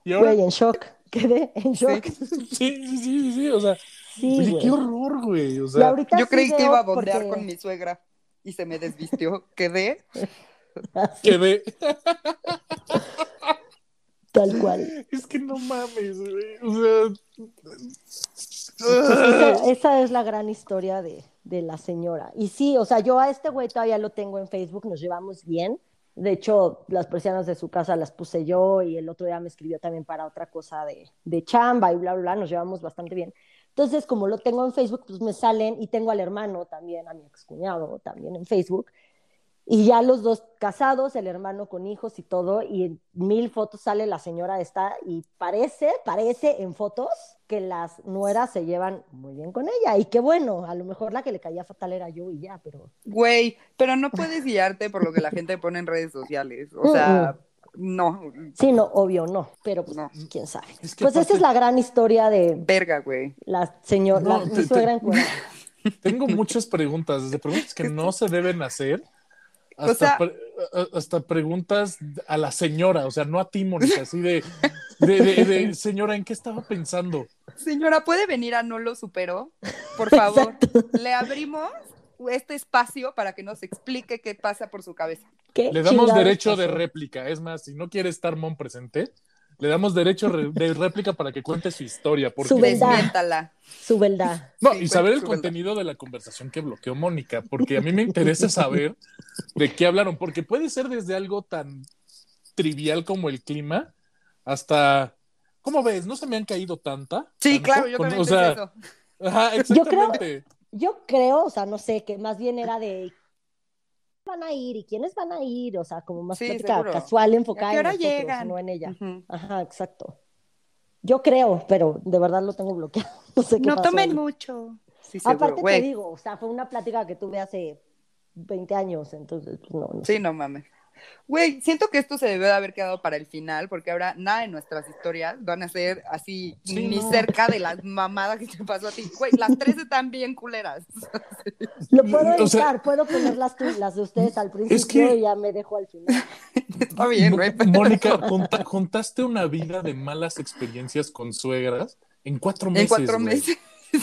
Güey, en shock. Quedé en shock. Sí, sí, sí, sí, sí, o sea, Sí, oye, güey. qué horror, güey. O sea, ahorita yo sí creí que iba a bondear porque- con mi suegra y se me desvistió. Quedé. Así, quedé. tal cual. Es que no mames, güey. O sea. Pues esa, esa es la gran historia de, de la señora. Y sí, o sea, yo a este güey todavía lo tengo en Facebook, nos llevamos bien. De hecho, las persianas de su casa las puse yo y el otro día me escribió también para otra cosa de, de chamba y bla, bla, bla, nos llevamos bastante bien. Entonces, como lo tengo en Facebook, pues me salen y tengo al hermano también, a mi excuñado también en Facebook. Y ya los dos casados, el hermano con hijos y todo, y en mil fotos sale la señora esta y parece, parece en fotos que las nueras se llevan muy bien con ella. Y qué bueno, a lo mejor la que le caía fatal era yo y ya, pero Güey, pero no puedes guiarte por lo que la gente pone en redes sociales. O sea, no. sí, no, obvio no, pero pues, No. quién sabe. Es que pues esa es la gran historia de Verga, güey. la señora, No, la, te- mi te- suegra en Cuerna. Tengo muchas preguntas, desde preguntas que no se deben hacer hasta, O sea- pre- hasta preguntas a la señora, o sea, no a ti, Mónica, así de, de, de- de, señora, ¿en qué estaba pensando? Señora, ¿puede venir a No lo supero? Por favor. Le abrimos este espacio para que nos explique qué pasa por su cabeza. ¿Qué Le damos derecho de réplica, es más, si no quiere estar Mon presente, le damos derecho re- de réplica para que cuente su historia, porque Su verdad. Su verdad. No, Sí, y saber el verdad. contenido de la conversación que bloqueó Mónica, porque a mí me interesa saber de qué hablaron, porque puede ser desde algo tan trivial como el clima hasta, ¿cómo ves? ¿No se me han caído tanta? Sí, ¿Tanto? claro, yo Con- también o sea, eso. Ajá, Yo creo- exactamente. Yo creo, o sea, no sé, que más bien era de van a ir y quiénes van a ir, o sea, como más Sí, casual ¿A enfocada en nosotros, llegan? no en ella. Ajá, exacto. Yo creo, pero de verdad lo tengo bloqueado. No sé qué No pasó tomen ahí. mucho. Sí, seguro, Aparte te digo, o sea, fue una plática que tuve hace 20 años, entonces pues, no, no sé. Sí, no mames. Güey, siento que esto se debió de haber quedado para el final, porque ahora nada de nuestras historias van a ser así, Sí, ni no. cerca de las mamadas que te pasó a ti. Güey, las tres están bien culeras. Lo puedo O sea- editar, puedo poner las, las de ustedes al principio que- y ya me dejo al final. Está bien, güey. pero- Mónica, conta- contaste una vida de malas experiencias con suegras en cuatro meses. En cuatro meses.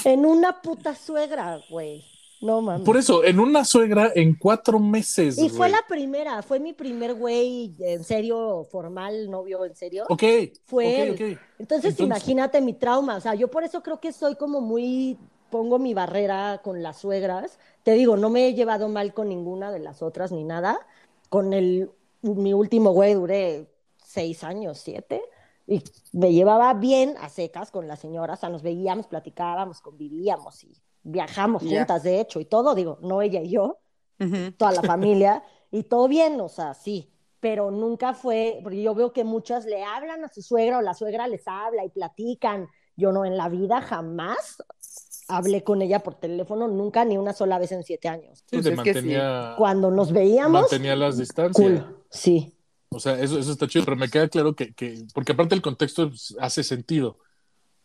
En una puta suegra, güey. No mames. Por eso, en una suegra en cuatro meses. Y fue la primera, fue mi primer güey en serio, formal, novio en serio. Ok. Fue ok, él. ok. Entonces, Entonces- imagínate mi trauma, o sea, yo por eso creo que soy como muy, pongo mi barrera con las suegras. Te digo, no me he llevado mal con ninguna de las otras ni nada. Con el, mi último güey duré seis años, siete, y me llevaba bien a secas con la señora, o sea, nos veíamos, platicábamos, convivíamos y viajamos juntas, de hecho, y todo, digo, no ella y yo, Ujú. toda la familia, y todo bien, o sea, sí, pero nunca fue, porque yo veo que muchas le hablan a su suegra o la suegra les habla y platican. Yo no, en la vida jamás hablé con ella por teléfono, nunca ni una sola vez en siete años. Sí, Pues te es que sí. Cuando nos veíamos, mantenía las distancias. cool, sí. O sea, eso, eso está chido, pero me queda claro que, que porque aparte el contexto pues, hace sentido.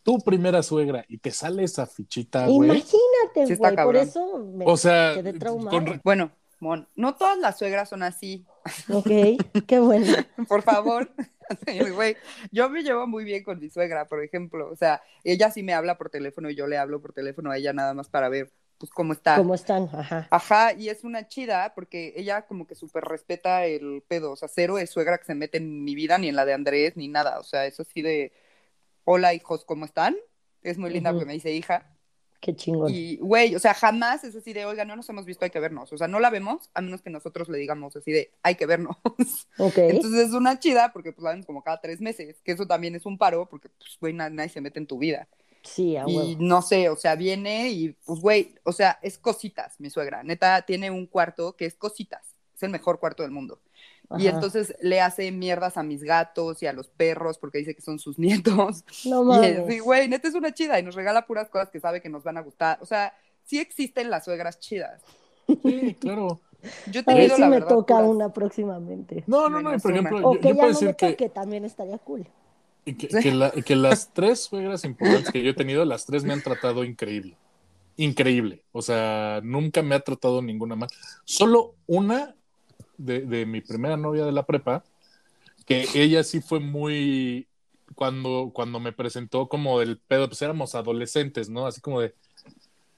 Tu primera suegra y te sale esa fichita, güey. Imagínate, Sí está güey, por eso me O sea, quedé traumada. con- Bueno, Mon, no todas las suegras son así. Ok, qué bueno. Por favor. Sí, güey. Yo me llevo muy bien con mi suegra, por ejemplo. O sea, ella sí me habla por teléfono y yo le hablo por teléfono a ella nada más para ver, pues, cómo está. ¿Cómo están? Ajá. Ajá, y es una chida porque ella como que súper respeta el pedo. O sea, cero es suegra que se mete en mi vida, ni en la de Andrés, ni nada. O sea, eso sí de, hola hijos, ¿cómo están? Es muy linda Ujú. porque me dice hija. Qué chingón. Y, güey, o sea, jamás es así de, oiga, no nos hemos visto, hay que vernos. O sea, no la vemos a menos que nosotros le digamos así de, hay que vernos. Ok. Entonces es una chida porque pues la vemos como cada tres meses, que eso también es un paro porque, pues, güey, na- nadie se mete en tu vida. sí, a Y no sé, o sea, viene y, pues, güey, o sea, es cositas, mi suegra. Neta, tiene un cuarto que es cositas. Es el mejor cuarto del mundo. Y Ajá. entonces le hace mierdas a mis gatos y a los perros porque dice que son sus nietos. No Y es, mames. sí, güey, neta es una chida y nos regala puras cosas que sabe que nos van a gustar. O sea, sí existen las suegras chidas. Sí, claro. Yo he A ver si la me verdad, toca puras- una próximamente. No, no, no, por ejemplo, O yo, que yo ya puedo no decir me que, toque, también estaría cool. que, que la- que las tres suegras importantes que yo he tenido, las tres me han tratado increíble. Increíble. O sea, nunca me ha tratado ninguna mal. Solo una de, de mi primera novia de la prepa, que ella sí fue muy. Cuando, cuando me presentó como del pedo, pues éramos adolescentes, ¿no? Así como de.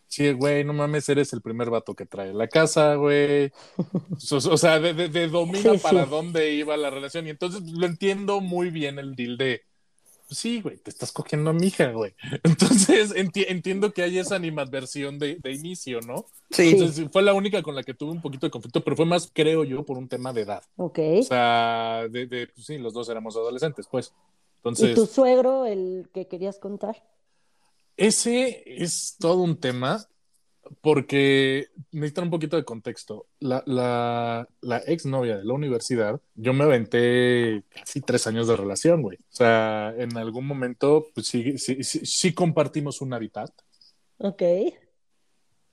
Sí, güey, no mames, eres el primer vato que trae la casa, güey. O, o sea, de, de- de domina Sí, para sí. dónde iba la relación. Y entonces lo entiendo muy bien el deal de. Sí, güey, te estás cogiendo a mi hija, güey. Entonces enti- entiendo que hay esa animadversión de, de inicio, ¿no? Sí. Entonces fue la única con la que tuve un poquito de conflicto, pero fue más, creo yo, por un tema de edad. Ok. O sea, de, de pues sí, los dos éramos adolescentes, pues. ¿Y Entonces, tu suegro, el que querías contar? ese es todo un tema porque necesitan un poquito de contexto. La, la, la exnovia de la universidad, yo me aventé casi tres años de relación, güey. O sea, en algún momento, pues sí, sí, sí, sí compartimos un hábitat. Ok.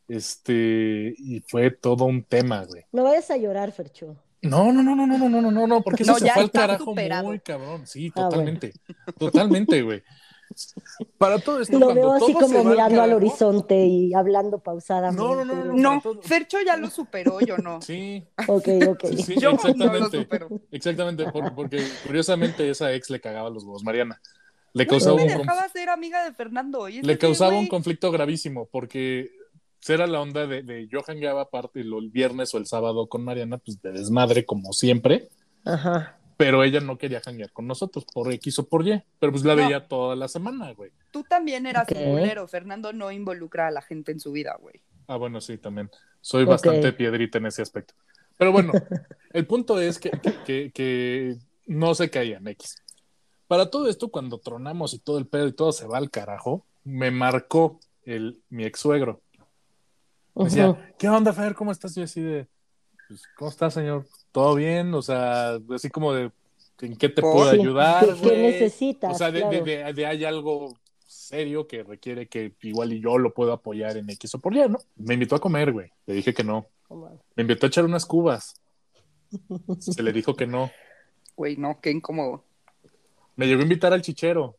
Este, y fue todo un tema, güey. No vayas a llorar, Fercho. No, no, no, no, no, no, no, no, no, porque eso No, se ya fue al carajo superado. muy cabrón. Sí, Ah, totalmente. Totalmente, güey. Para todo esto, Lo veo así como mirando al horizonte y hablando pausadamente. No, no, no, no, No, todo- Fercho ya lo superó, yo no. Sí, Ok, ok. sí, sí, Yo no lo exactamente. supero. Exactamente, por- porque curiosamente esa ex le cagaba los huevos, Mariana. Le causaba, no me un, conf- dejaba ser amiga de Fernando. Y le causaba un conflicto gravísimo, porque era la onda de, de yo jangueaba aparte el viernes o el sábado con Mariana, pues de desmadre como siempre, Ajá. Pero ella no quería janguear con nosotros por X o por Y, pero pues la No. veía toda la semana, güey. Tú también eras Ok. un culero. Fernando no involucra a la gente en su vida, güey. Ah, bueno, sí, también. Soy bastante piedrita en ese aspecto. Pero bueno, el punto es que, que, que- que no se caían X. Para todo esto, cuando tronamos y todo el pedo y todo se va al carajo, me marcó el, mi ex suegro. Me decía, Ujú. ¿qué onda, Fer? ¿Cómo estás? Yo así de, pues, ¿cómo estás, señor? ¿Todo bien? O sea, así como de, ¿en qué te puedo Sí, ayudar, ¿qué- necesitas? O sea, de, de- Claro. de- de hay algo serio que requiere que igual y yo lo puedo apoyar en X o por Y, ¿no? Me invitó a comer, güey. Le dije que no. Me invitó a echar unas cubas. Se le dijo que no. Güey, no, qué incómodo. Me llegó a invitar al chichero.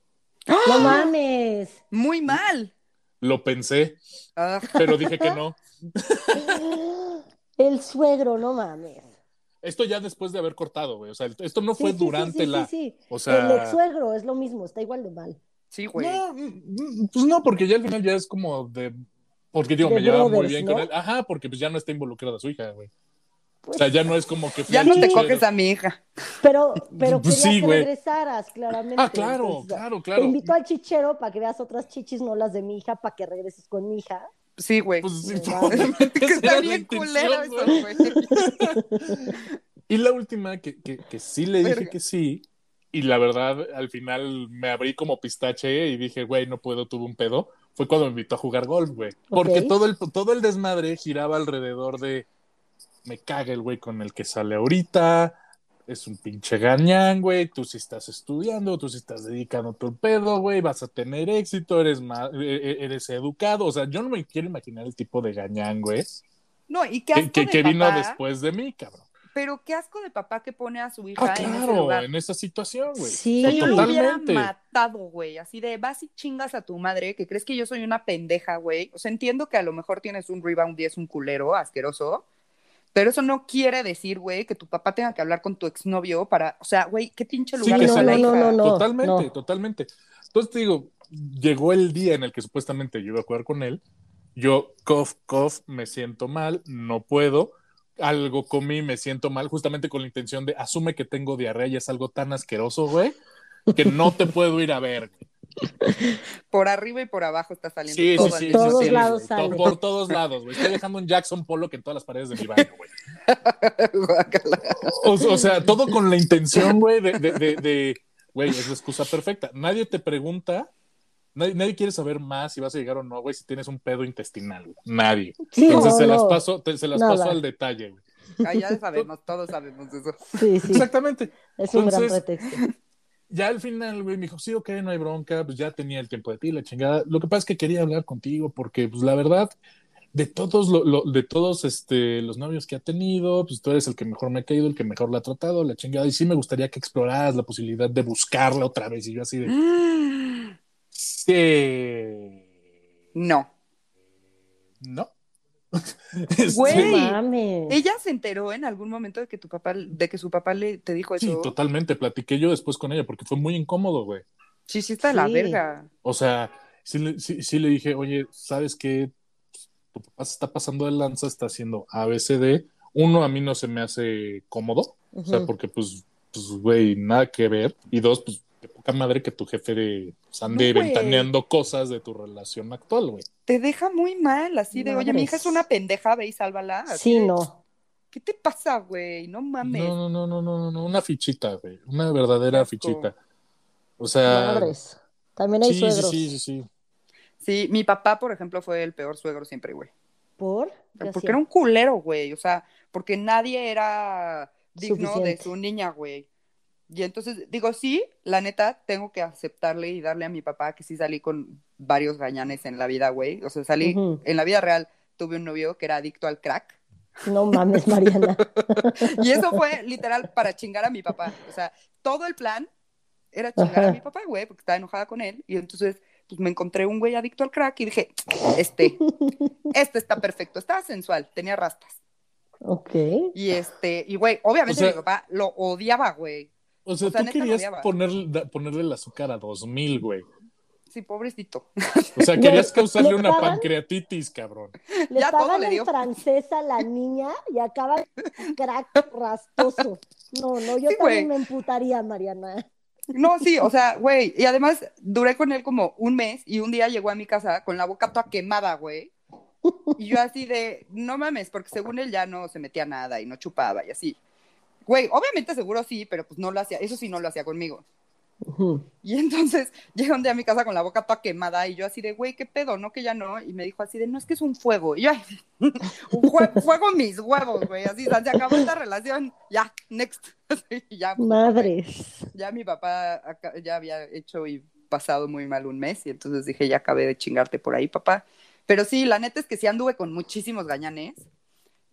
No mames. Muy mal. Lo pensé, Ah, pero dije que no. El suegro, no mames. Esto ya después de haber cortado, güey. O sea, esto no fue sí, sí, durante sí, la. sí, sí. O sea. El ex suegro es lo mismo, está igual de mal. sí, güey. No, mm, pues no, porque ya al final ya es como de. Porque digo, De me llevaba muy bien ¿no? con él. Ajá, porque pues ya no está involucrada su hija, güey. Pues, O sea, ya no es como que Ya no te coges a mi hija. Pero, pero Pues sí, que regresaras, claramente. Ah, claro, Entonces, claro, Te claro. invito al chichero para que veas otras chichis, no las de mi hija, para que regreses con mi hija. Sí, güey. Pues sí, que está bien intención, culero güey. eso, güey. Y la última que, que, que sí le dije Verga. que sí, y la verdad al final me abrí como pistache y dije, güey, no puedo, tuve un pedo, fue cuando me invitó a jugar golf, güey. Porque todo, el, todo el desmadre giraba alrededor de, me caga el güey con el que sale ahorita, es un pinche gañán, güey, tú sí estás estudiando, tú sí estás dedicando tu pedo, güey, vas a tener éxito, eres, ma- e- e- eres educado, o sea, yo no me quiero imaginar el tipo de gañán, güey, No, y qué asco que, de que vino después de mí, cabrón. pero qué asco de papá que pone a su hija Ah, en ese claro, lugar. en esa situación, güey. Sí. Yo lo hubiera Totalmente. matado, güey. Así de, vas y chingas a tu madre, que crees que yo soy una pendeja, güey. O sea, entiendo que a lo mejor tienes un rebound y es un culero asqueroso, pero eso no quiere decir, güey, que tu papá tenga que hablar con tu exnovio para, o sea, güey, qué pinche Sí, lugar la- hija. no, no, no. totalmente, totalmente. Entonces te digo, llegó el día en el que supuestamente yo iba a jugar con él. Yo, cough, cough, me siento mal, no puedo. Algo comí, me siento mal, justamente con la intención de asume que tengo diarrea y es algo tan asqueroso, güey, que no te puedo ir a ver. güey. Por arriba y por abajo está saliendo Sí, todo sí, sí. Todos lados sale. Por todos lados, güey. Estoy dejando un Jackson Pollock en todas las paredes de mi baño, güey. O, o sea, todo con la intención, güey, de, de, de, de- güey, es la excusa perfecta. Nadie te pregunta, nadie, nadie quiere saber más si vas a llegar o no, güey, si tienes un pedo intestinal, güey. Nadie. Sí, Entonces no, se las paso, te- se las Nada. paso al detalle, güey. Ah, ya sabemos, todos sabemos eso. Sí, sí. Exactamente. Es un gran pretexto. Ya al final, güey, me dijo, sí, ok, no hay bronca, pues ya tenía el tiempo de ti, la chingada. Lo que pasa es que quería hablar contigo porque, pues la verdad, de todos, lo- lo- de todos este, los novios que ha tenido, pues tú eres el que mejor me ha caído, el que mejor la ha tratado, la chingada. Y sí me gustaría que exploraras la posibilidad de buscarla otra vez. Y yo así de, sí, No. no. Este, Güey. No mames. ¿Ella se enteró en algún momento de que tu papá, de que su papá le te dijo Sí, eso? totalmente. Platiqué yo después con ella porque fue muy incómodo, güey. Sí, sí está de la Sí. verga. O sea, sí, le- sí, sí le dije, oye, ¿sabes qué? Tu papá se está pasando de lanza, está haciendo ABCD. Uno, a mí no se me hace cómodo, o sea, porque pues, pues, güey, nada que ver. Y dos, pues, de poca madre que tu jefe de, pues, ande No, ventaneando cosas de tu relación actual, güey. Te deja muy mal, así de, oye, mi hija es una pendeja, ve y sálvala. Sí, no. ¿Qué te pasa, güey? No mames. No, no, no, no, no, no, no, una fichita, güey, una verdadera Qué asco. fichita. O sea, Madres. También hay sí, sí, suegros. sí, sí, sí. Sí, mi papá, por ejemplo, fue el peor suegro siempre, güey. ¿Por? ¿Qué Porque era un culero, güey. O sea, porque nadie era digno de su niña, güey. Y entonces, digo, sí, la neta, tengo que aceptarle y darle a mi papá que sí salí con varios gañanes en la vida, güey. O sea, salí, en la vida real, tuve un novio que era adicto al crack. No mames, Mariana. Y eso fue literal para chingar a mi papá. O sea, todo el plan era chingar Ajá. a mi papá, güey, porque estaba enojada con él. Y entonces, pues me encontré un güey adicto al crack y dije, este, este está perfecto. Estaba sensual, tenía rastas. Ok. Y este, y güey, obviamente O sea- mi papá lo odiaba, güey. O sea, O sea, tú querías odiaba. poner- da- ponerle el azúcar a 2000, güey. Sí, pobrecito. O sea, querías causarle ¿le una pagan? pancreatitis, cabrón. Le Ya todo pagan le en dio. francés a la niña y acaba crack rastoso. No, no, yo Sí, también güey. me emputaría, Mariana. No, sí, o sea, güey, y además duré con él como un mes y un día llegó a mi casa con la boca toda quemada, güey. Y yo así de, no mames, porque según él ya no se metía nada y no chupaba y así. Güey, obviamente seguro sí, pero pues no lo hacía, eso sí no lo hacía conmigo. Ujú. Y entonces llega un día a mi casa con la boca toda quemada y yo así de, güey, ¿qué pedo? No, que ya no. Y me dijo así de, no, es que es un fuego. Y yo, "Ay, un fuego mis huevos, güey. Así, se acabó esta relación. Ya, next. Y ya, pues, Madres. ya mi papá acá- ya había hecho y pasado muy mal un mes y entonces dije, ya acabé de chingarte por ahí, papá. Pero sí, la neta es que sí anduve con muchísimos gañanes.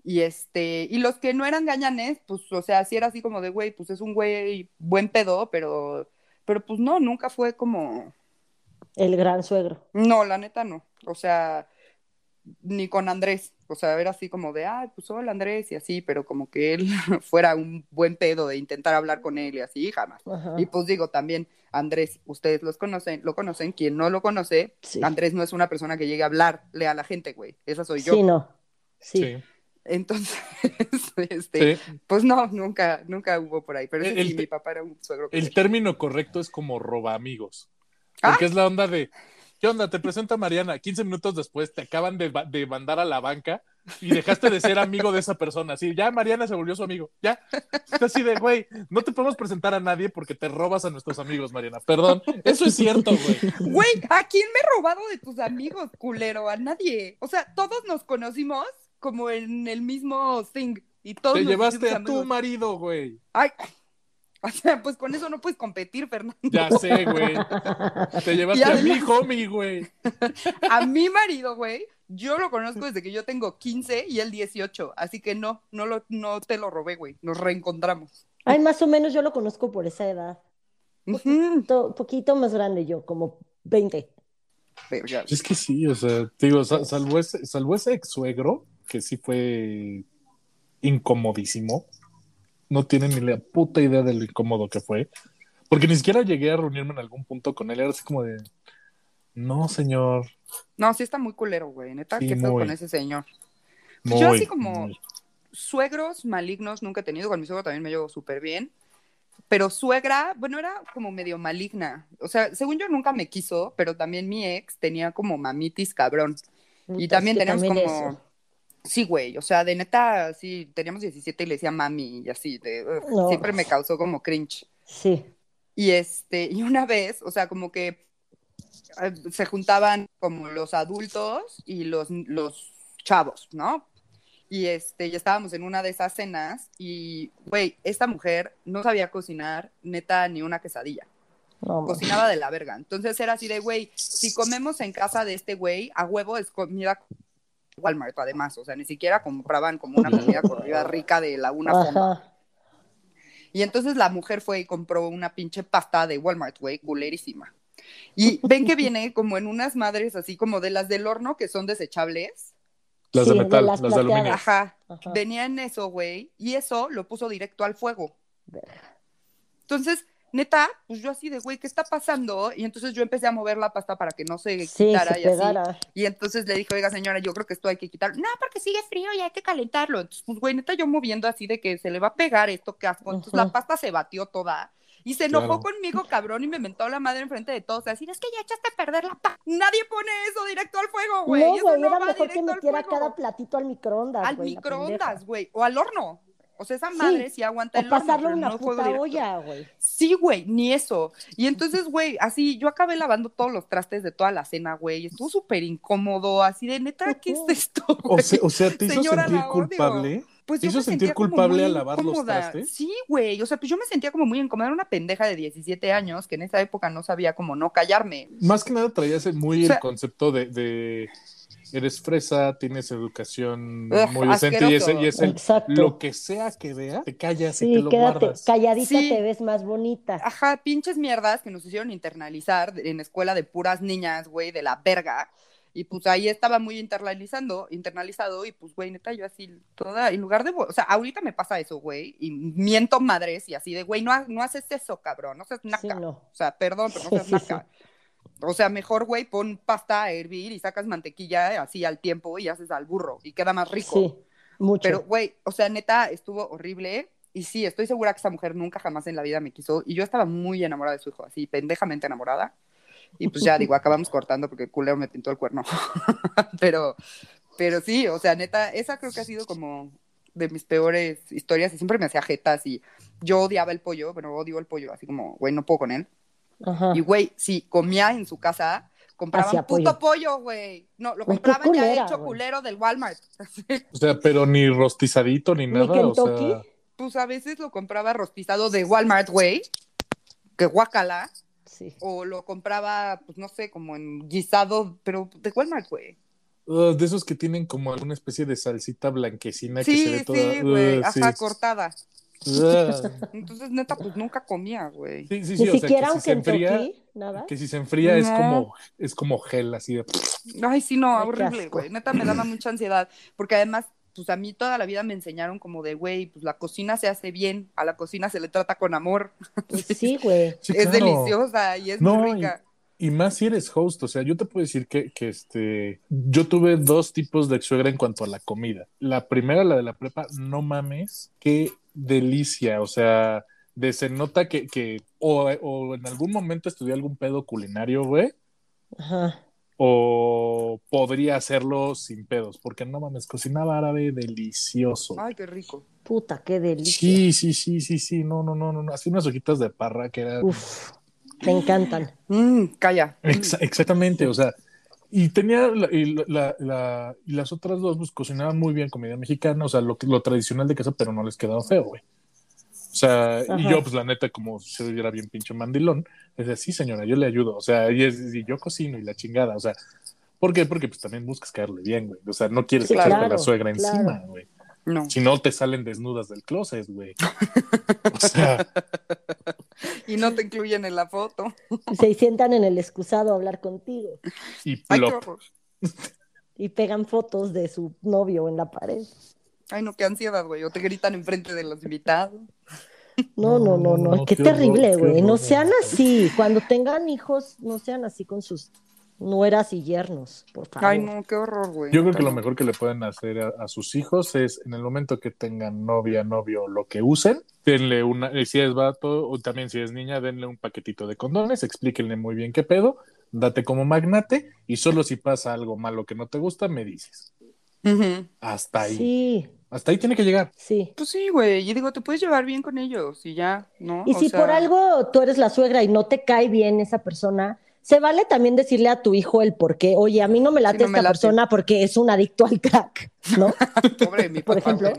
Y este, y los que no eran gañanes, pues, o sea, sí era así como de, güey, pues es un güey buen pedo, pero, pero pues no, nunca fue como, El gran suegro. no, la neta no. O sea, ni con Andrés. O sea, era así como de, ay, pues hola Andrés y así, pero como que él fuera un buen pedo de intentar hablar con él y así, jamás. Ajá. Y pues digo también, Andrés, ustedes los conocen, lo conocen, quien no lo conoce, Sí. Andrés no es una persona que llegue a hablarle a la gente, güey. Esa soy yo. Sí, no. Sí. Sí. Entonces, este, sí. pues no, nunca, nunca hubo por ahí. Pero El- sí, mi papá era un suegro. El término correcto es como roba amigos. Ah. Porque es la onda de, ¿qué onda? Te presenta Mariana. 15 minutos después te acaban de, de mandar a la banca y dejaste de ser amigo de esa persona. Así, ya Mariana se volvió su amigo. Ya. Está así de, güey, no te podemos presentar a nadie porque te robas a nuestros amigos, Mariana. Perdón. Eso es cierto, güey. Güey, ¿a quién me he robado de tus amigos, culero? A nadie. O sea, todos nos conocimos como en el mismo thing. Y todos Te llevaste a tu marido, güey. Ay, O sea, pues con eso no puedes competir, Fernando. Ya sé, güey. Te llevaste a además- mi homie, güey. A mi marido, güey, yo lo conozco desde que yo tengo 15 y él 18, así que no, no, lo, no te lo robé, güey. Nos reencontramos. Ay, más o menos yo lo conozco por esa edad. To- poquito más grande yo, como 20. Verga. Es que sí, o sea, te digo, sa- salvo ese, salvo ese ex suegro, que sí fue incomodísimo. No tienen ni la puta idea de lo incómodo que fue. Porque ni siquiera llegué a reunirme en algún punto con él. Era así como de, no, señor. No, sí está muy culero, güey. Neta, Sí, ¿qué pedo muy. con ese señor? Muy, yo así como- muy. Suegros malignos nunca he tenido. Con mi suegro también me llevo súper bien. Pero suegra, bueno, era como medio maligna. O sea, según yo nunca me quiso, pero también mi ex tenía como mamitis cabrón. Y Puta, también como... eso. Sí, güey, o sea, de neta, sí, teníamos 17 y le decía mami y así, de, ugh, No. siempre me causó como cringe. Sí. Y este, y una vez, o sea, como que eh, se juntaban como los adultos y los, los chavos, ¿no? Y este, y estábamos en una de esas cenas y, güey, esta mujer no sabía cocinar, neta, ni una quesadilla. No. Cocinaba de la verga. Entonces era así de, güey, si comemos en casa de este güey, a huevo es comida Walmart, además. O sea, ni siquiera compraban como una comida corrida rica de la una fonda. Y entonces la mujer fue y compró una pinche pasta de Walmart, güey, culerísima. Y ven que viene como en unas madres así como de las del horno que son desechables. Las Sí, de de metal, las las, de aluminio. Ajá. Ajá. Venía en eso, güey. Y eso lo puso directo al fuego. Entonces, neta, pues yo así de, güey, ¿qué está pasando? Y entonces yo empecé a mover la pasta para que no se Sí, quitara se y así. Y entonces le dije, oiga, señora, yo creo que esto hay que quitar. No, porque sigue frío y hay que calentarlo. Entonces, pues, güey, neta, yo moviendo así de que se le va a pegar esto, qué asco. Entonces, Ujú. la pasta se batió toda. Y se enojó Claro. conmigo, cabrón, y me mentó la madre enfrente de todos. Así, es que ya echaste a perder la pasta. Nadie pone eso directo al fuego, güey. No, güey, no era va mejor que metiera cada platito al microondas, Al la microondas, güey. O al horno. O sea, esa Sí. madre sí aguanta O el horno. pasarlo a pero una no fuego puta directo. olla, güey. Sí, güey, ni eso. Y entonces, güey, así yo acabé lavando todos los trastes de toda la cena, güey. Estuvo súper incómodo, así de neta, ¿qué es esto? O sea, o sea, ¿te hizo Señora, sentir culpable? Pues ¿te yo hizo me sentir culpable al lavar los trastes? Sí, güey. O sea, pues yo me sentía como muy incómoda. Era una pendeja de 17 años que en esa época no sabía cómo no callarme. Más que nada traías muy O sea- el concepto de, de eres fresa, tienes educación Ugh, muy decente y, es el lo que sea que vea, te callas y te lo quédate, guardas. calladita Sí. te ves más bonita. Ajá, pinches mierdas que nos hicieron internalizar en escuela de puras niñas, güey, de la verga. Y pues ahí estaba muy internalizando, internalizado, y pues, güey, neta, yo así toda, en lugar de, o sea, ahorita me pasa eso, güey, y miento madres y así de, güey, no, ha- no haces eso, cabrón, no seas naca. Sí, no. O sea, perdón, pero no Sí, seas sí, naca. O sea, mejor, güey, pon pasta a hervir y sacas mantequilla así al tiempo y haces al burro y queda más rico. Sí, mucho. Pero, güey, o sea, neta, estuvo horrible. Y sí, estoy segura que esa mujer nunca jamás en la vida me quiso. Y yo estaba muy enamorada de su hijo, así, pendejamente enamorada. Y pues ya, digo, acabamos cortando porque el culero me pintó el cuerno. pero, pero sí, o sea, neta, esa creo que ha sido como de mis peores historias. Y siempre me hacía jetas y yo odiaba el pollo, pero odio el pollo, así como, güey, no puedo con él. Ajá. Y, güey, si comía en su casa, compraban Hacía puto pollo, güey. No, lo compraban ya culera, hecho güey. culero del Walmart. O sea, pero ni rostizadito ni ¿Ni nada, o sea, Kentucky? pues a veces lo compraba rostizado de Walmart, güey, que guacala, Sí. o lo compraba, pues no sé, como en guisado, pero de Walmart, güey. uh, de esos que tienen como alguna especie de salsita blanquecina que se ve toda. sí, güey, uh, ajá, sí. cortada. Entonces, neta, pues nunca comía, güey. sí, sí, sí, Ni o sea, siquiera que un si se enfría, nada. que si se enfría es como es como gel así de Ay, sí, no, Ay, horrible, güey. Neta, me daba mucha ansiedad, porque además, pues a mí toda la vida me enseñaron como de, güey, pues la cocina se hace bien, a la cocina se le trata con amor. Pues sí, güey. Sí, es deliciosa y es No, muy y- rica. Y más si eres host, o sea, yo te puedo decir que, que este, yo tuve dos tipos de suegra en cuanto a la comida. La primera, la de la prepa, no mames, qué delicia, o sea, de se nota que, que o, o en algún momento estudié algún pedo culinario, güey, Ajá. o podría hacerlo sin pedos, porque no mames, cocinaba árabe delicioso. Ay, qué rico. Puta, qué delicia. Sí, sí, sí, sí, sí, no, no, no, no, no, así unas hojitas de parra que eran Uf, me encantan. Mm, calla. Exa- exactamente, o sea, y tenía la- y la- la- y las otras dos, pues cocinaban muy bien comida mexicana, o sea, lo, lo tradicional de casa, pero no les quedaba feo, güey. O sea, y yo, pues la neta, como se viera bien pinche mandilón, decía, sí, señora, yo le ayudo. O sea, y, es- y yo cocino y la chingada. O sea, ¿por qué? Porque pues también buscas caerle bien, güey. O sea, no quieres Sí, echarte claro, la suegra claro. encima, güey. No. Si no, te salen desnudas del closet, güey. O sea, Y no te incluyen en la foto. Se sientan en el excusado a hablar contigo y plop. y pegan fotos de su novio en la pared. Ay, no, qué ansiedad, güey. O te gritan enfrente de los invitados. No, no, no, no, No, qué, terrible, güey. No sean así. Cuando tengan hijos, no sean así con sus nueras y yernos, por favor. Ay, no, qué horror, güey. Yo creo que lo mejor que le pueden hacer a, a sus hijos es en el momento que tengan novia, novio, lo que usen, denle una, y si es vato o también si es niña, denle un paquetito de condones, explíquenle muy bien qué pedo, date como magnate y solo si pasa algo malo que no te gusta, me dices. Hasta ahí. Sí, Hasta ahí tiene que llegar. sí. Pues sí, güey. Y digo, te puedes llevar bien con ellos y ya, ¿no? Y O si sea, por algo tú eres la suegra y no te cae bien esa persona, se vale también decirle a tu hijo el por qué. Oye, a mí no me late Sí, no me esta late. persona porque es un adicto al crack, ¿no? Pobre de mi por papá, ejemplo.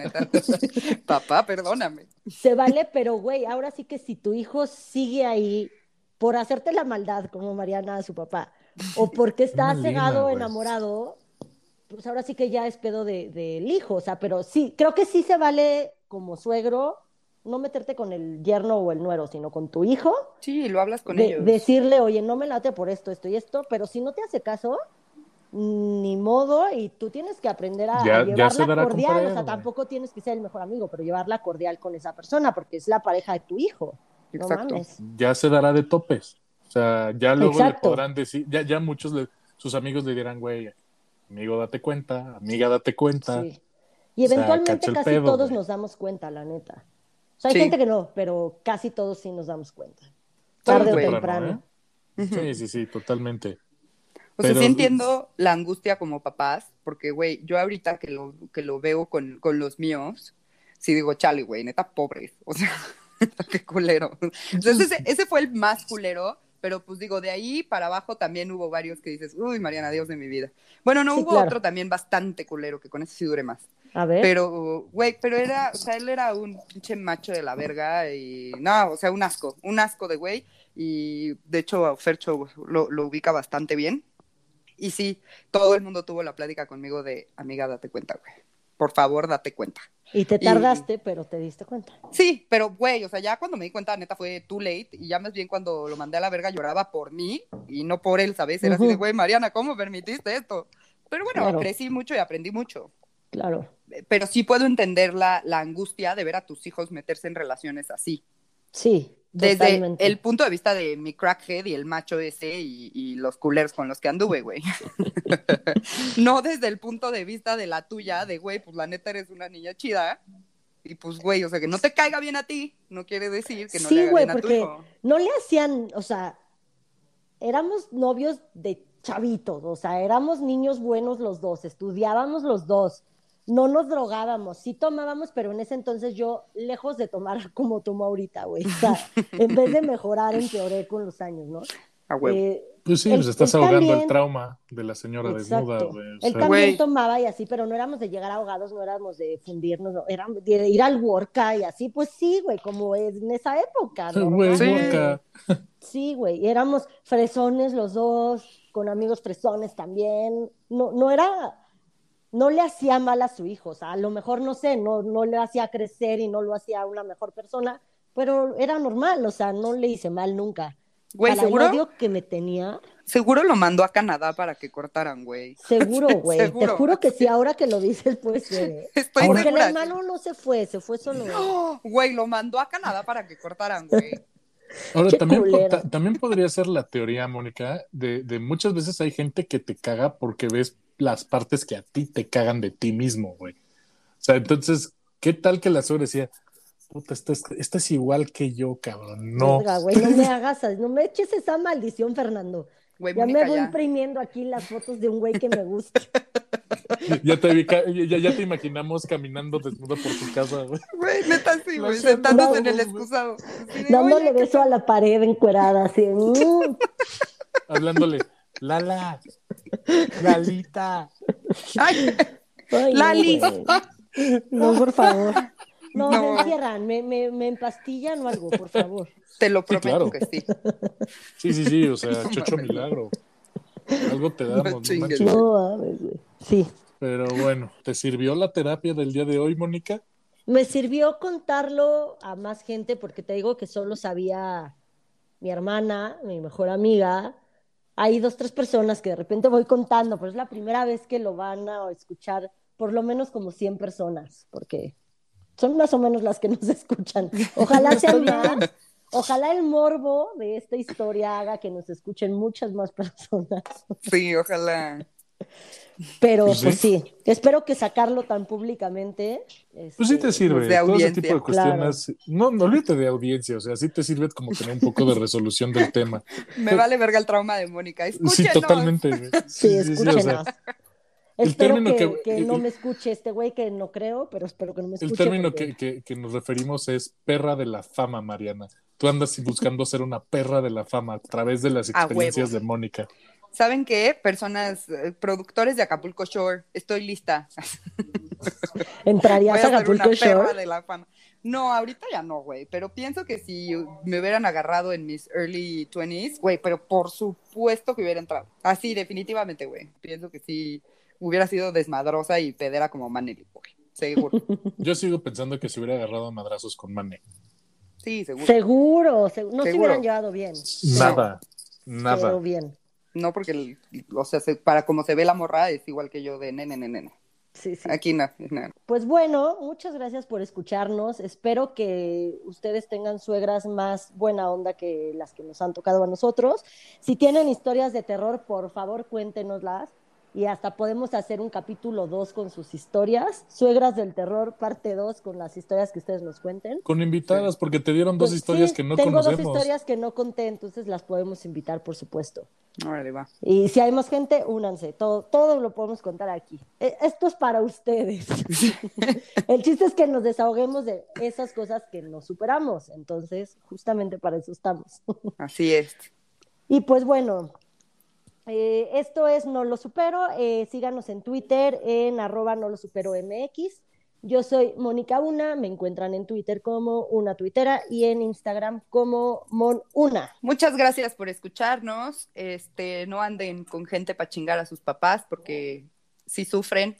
Papá, perdóname. Se vale, pero güey, ahora sí que si tu hijo sigue ahí por hacerte la maldad, como Mariana a su papá, o porque está cegado, güey. enamorado, pues ahora sí que ya es pedo de- del hijo, o sea, pero sí, creo que sí se vale como suegro no meterte con el yerno o el nuero, sino con tu hijo, Sí, lo hablas con de- ellos. decirle, oye, no me late por esto, esto y esto, pero si no te hace caso, ni modo, y tú tienes que aprender a, Ya- a ya llevarla cordial, o sea, tampoco tienes que ser el mejor amigo, pero llevarla cordial con esa persona, porque es la pareja de tu hijo. Exacto. Ya se dará de topes. O sea, ya luego Exacto. le podrán decir, ya, ya muchos de sus amigos le dirán, güey, amigo, date cuenta, amiga, date cuenta. Sí. Y O sea, eventualmente casi pedo, todos güey. nos damos cuenta, la neta. O sea, hay Sí. gente que no, pero casi todos sí nos damos cuenta. Tarde o temprano, temprano. Sí, sí, sí, totalmente. O sea, Pero- sí entiendo la angustia como papás, porque, güey, yo ahorita que lo, que lo veo con, con los míos, sí digo, chale, güey, neta, pobres. O sea, qué culero. Entonces, ese, ese fue el más culero, pero pues digo, de ahí para abajo también hubo varios que dices, uy, Mariana, Dios de mi vida. Bueno, no Sí, hubo claro. otro también bastante culero, que con ese sí dure más. A ver. Pero, güey, pero era, o sea, él era un pinche macho de la verga y, no, o sea, un asco, un asco de güey. Y de hecho, Fercho lo, lo ubica bastante bien. Y sí, todo el mundo tuvo la plática conmigo de, amiga, date cuenta, güey. Por favor, date cuenta. y te y- tardaste, pero te diste cuenta. Sí, pero, güey, o sea, ya cuando me di cuenta, neta, fue too late. Y ya más bien cuando lo mandé a la verga lloraba por mí y no por él, ¿sabes? Era así de, güey, Mariana, ¿cómo permitiste esto? Pero bueno, Claro. crecí mucho y aprendí mucho Claro. Pero sí puedo entender la, la angustia de ver a tus hijos meterse en relaciones así. Sí. Desde totalmente. el punto de vista de mi crackhead y el macho ese y, y los culeros con los que anduve, güey. no desde el punto de vista de la tuya, de, güey, pues la neta eres una niña chida. Y pues, güey, o sea, que no te caiga bien a ti, no quiere decir que no Sí, le haga güey, bien a tu porque hijo. no le hacían, o sea, éramos novios de chavitos, o sea, éramos niños buenos los dos, estudiábamos los dos, no nos drogábamos, sí tomábamos, pero en ese entonces yo, lejos de tomar como tomo ahorita, güey, o sea, en vez de mejorar, empeoré con los años, ¿no? A huevo. Eh, Pues sí, Él- pues estás él ahogando también- el trauma de la señora desnuda, Exacto. güey. O Él sea, también Güey. tomaba y así, pero no éramos de llegar ahogados, no éramos de fundirnos, no, éramos de ir al worka y así, pues sí, güey, como es en esa época, ¿no? Sí. vodka. Sí, güey, y éramos fresones los dos, con amigos fresones también. No, no era, no le hacía mal a su hijo, o sea, a lo mejor, no sé, no, no le hacía crecer y no lo hacía una mejor persona, pero era normal, o sea, no le hice mal nunca. Güey, Para ¿seguro? el odio que me tenía, Seguro lo mandó a Canadá para que cortaran, güey. seguro, güey, te juro que sí, ahora que lo dices, pues Porque el hermano no se fue, se fue solo. ¡Oh! Güey, lo mandó a Canadá para que cortaran, güey. Ahora, también, po- culero. ta- también podría ser la teoría, Mónica, de, de muchas veces hay gente que te caga porque ves las partes que a ti te cagan de ti mismo, güey. O sea, entonces, ¿qué tal que la suegra decía, puta, esta es, esta es igual que yo, cabrón? No. Verga, güey, no me hagas, no me eches esa maldición, Fernando. Güey, Ya me voy ya. imprimiendo aquí las fotos de un güey que me gusta. Ya te, vi ya, ya te imaginamos caminando desnudo por tu casa, güey. Güey, neta sí, güey, hacemos, sentándose en el excusado. Dándole "Oye, ¿qué beso a la pared encuerada, así. mm. Hablándole, Lala, Lalita. Ay, Lali. güey. No, por favor. No, No. me encierran, me, me, me empastillan o algo, por favor. Te lo Sí, prometo claro. que sí. Sí, sí, sí, o sea, chocho milagro. Algo te damos, no chingues. manches. No, mames, güey. Sí. Pero bueno, ¿te sirvió la terapia del día de hoy, Mónica? Me sirvió contarlo a más gente porque te digo que solo sabía mi hermana, mi mejor amiga. Hay dos, tres personas que de repente voy contando, pero es la primera vez que lo van a escuchar por lo menos como 100 personas, porque son más o menos las que nos escuchan. Ojalá sean más. Ojalá el morbo de esta historia haga que nos escuchen muchas más personas. Sí, ojalá. Pero Pues sí. pues sí, espero que sacarlo tan públicamente. Pues sí te este, sirve. de Todo ese tipo de cuestiones. No, no olvídate de audiencia, o sea, sí te sirve como tener un poco de resolución del tema. Me vale verga el trauma de Mónica. Sí, Escúchenos. totalmente. Sí, sí, sí, o sea, escúchenos. el espero término que, que- que no el- me escuche este güey, que no creo, pero espero que no me escuche. El término porque- que, que- que nos referimos es perra de la fama, Mariana. Tú andas buscando ser una perra de la fama a través de las experiencias de Mónica. ¿Saben qué? Personas, eh, productores de Acapulco Shore, estoy lista. Voy ¿Entrarías a a ser una Acapulco perra Shore? de la fama. No, ahorita ya no, güey, pero pienso que si me hubieran agarrado en mis early 20s, güey, pero por supuesto que hubiera entrado. Así, definitivamente, güey. Pienso que sí hubiera sido desmadrosa y pedera como Maneli, güey. Seguro. Yo sigo pensando que se hubiera agarrado a madrazos con Mane. Sí, seguro. Seguro, segu- no se hubieran llevado bien. Nada, Pero nada. bien. No, porque, el- o sea, se- para como se ve la morra, es igual que yo de nene, nene, nene. Sí, sí. Aquí no, no. Pues bueno, muchas gracias por escucharnos. Espero que ustedes tengan suegras más buena onda que las que nos han tocado a nosotros. Si tienen historias de terror, por favor, cuéntenoslas. Y hasta podemos hacer un capítulo 2 con sus historias. Suegras del terror, parte 2, con las historias que ustedes nos cuenten. Con invitadas, porque te dieron dos Pues historias sí, que no tengo conocemos. dos historias que no conté, entonces las podemos invitar, por supuesto. Órale, va. Y si hay más gente, únanse. Todo, todo lo podemos contar aquí. E- Esto es para ustedes. El chiste es que nos desahoguemos de esas cosas que no superamos. Entonces, justamente para eso estamos. Así es. Y pues bueno, eh, esto es No Lo Supero. Eh, síganos en Twitter en arroba No Lo Supero MX. Yo soy Mónica Una, me encuentran en Twitter como una tuitera y en Instagram como Mon Una. Muchas gracias por escucharnos. Este, no anden con gente para chingar a sus papás porque sí sufren.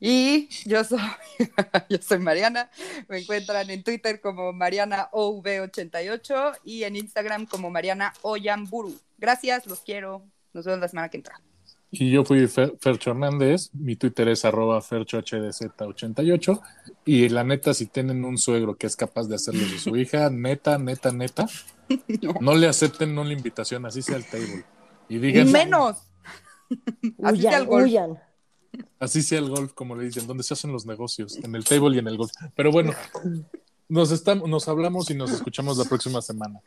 Y yo soy, yo soy Mariana. Me encuentran en Twitter como Mariana OV88 y en Instagram como Mariana Oyamburu. Gracias, los quiero. Nos vemos la semana que entra. Y yo fui Fer- Fercho Hernández, mi Twitter es arroba ferchohdz88 y la neta, si tienen un suegro que es capaz de hacerlo de su hija, neta, neta, neta, No. no le acepten una invitación, así sea el table. Y digan, Menos. Así sea el Huyan, golf. huyan. así sea el golf, como le dicen, donde se hacen los negocios, en el table y en el golf. Pero bueno, nos, estamos, nos hablamos y nos escuchamos la próxima semana.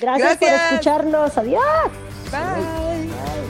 Gracias, por escucharnos. Adiós. Bye.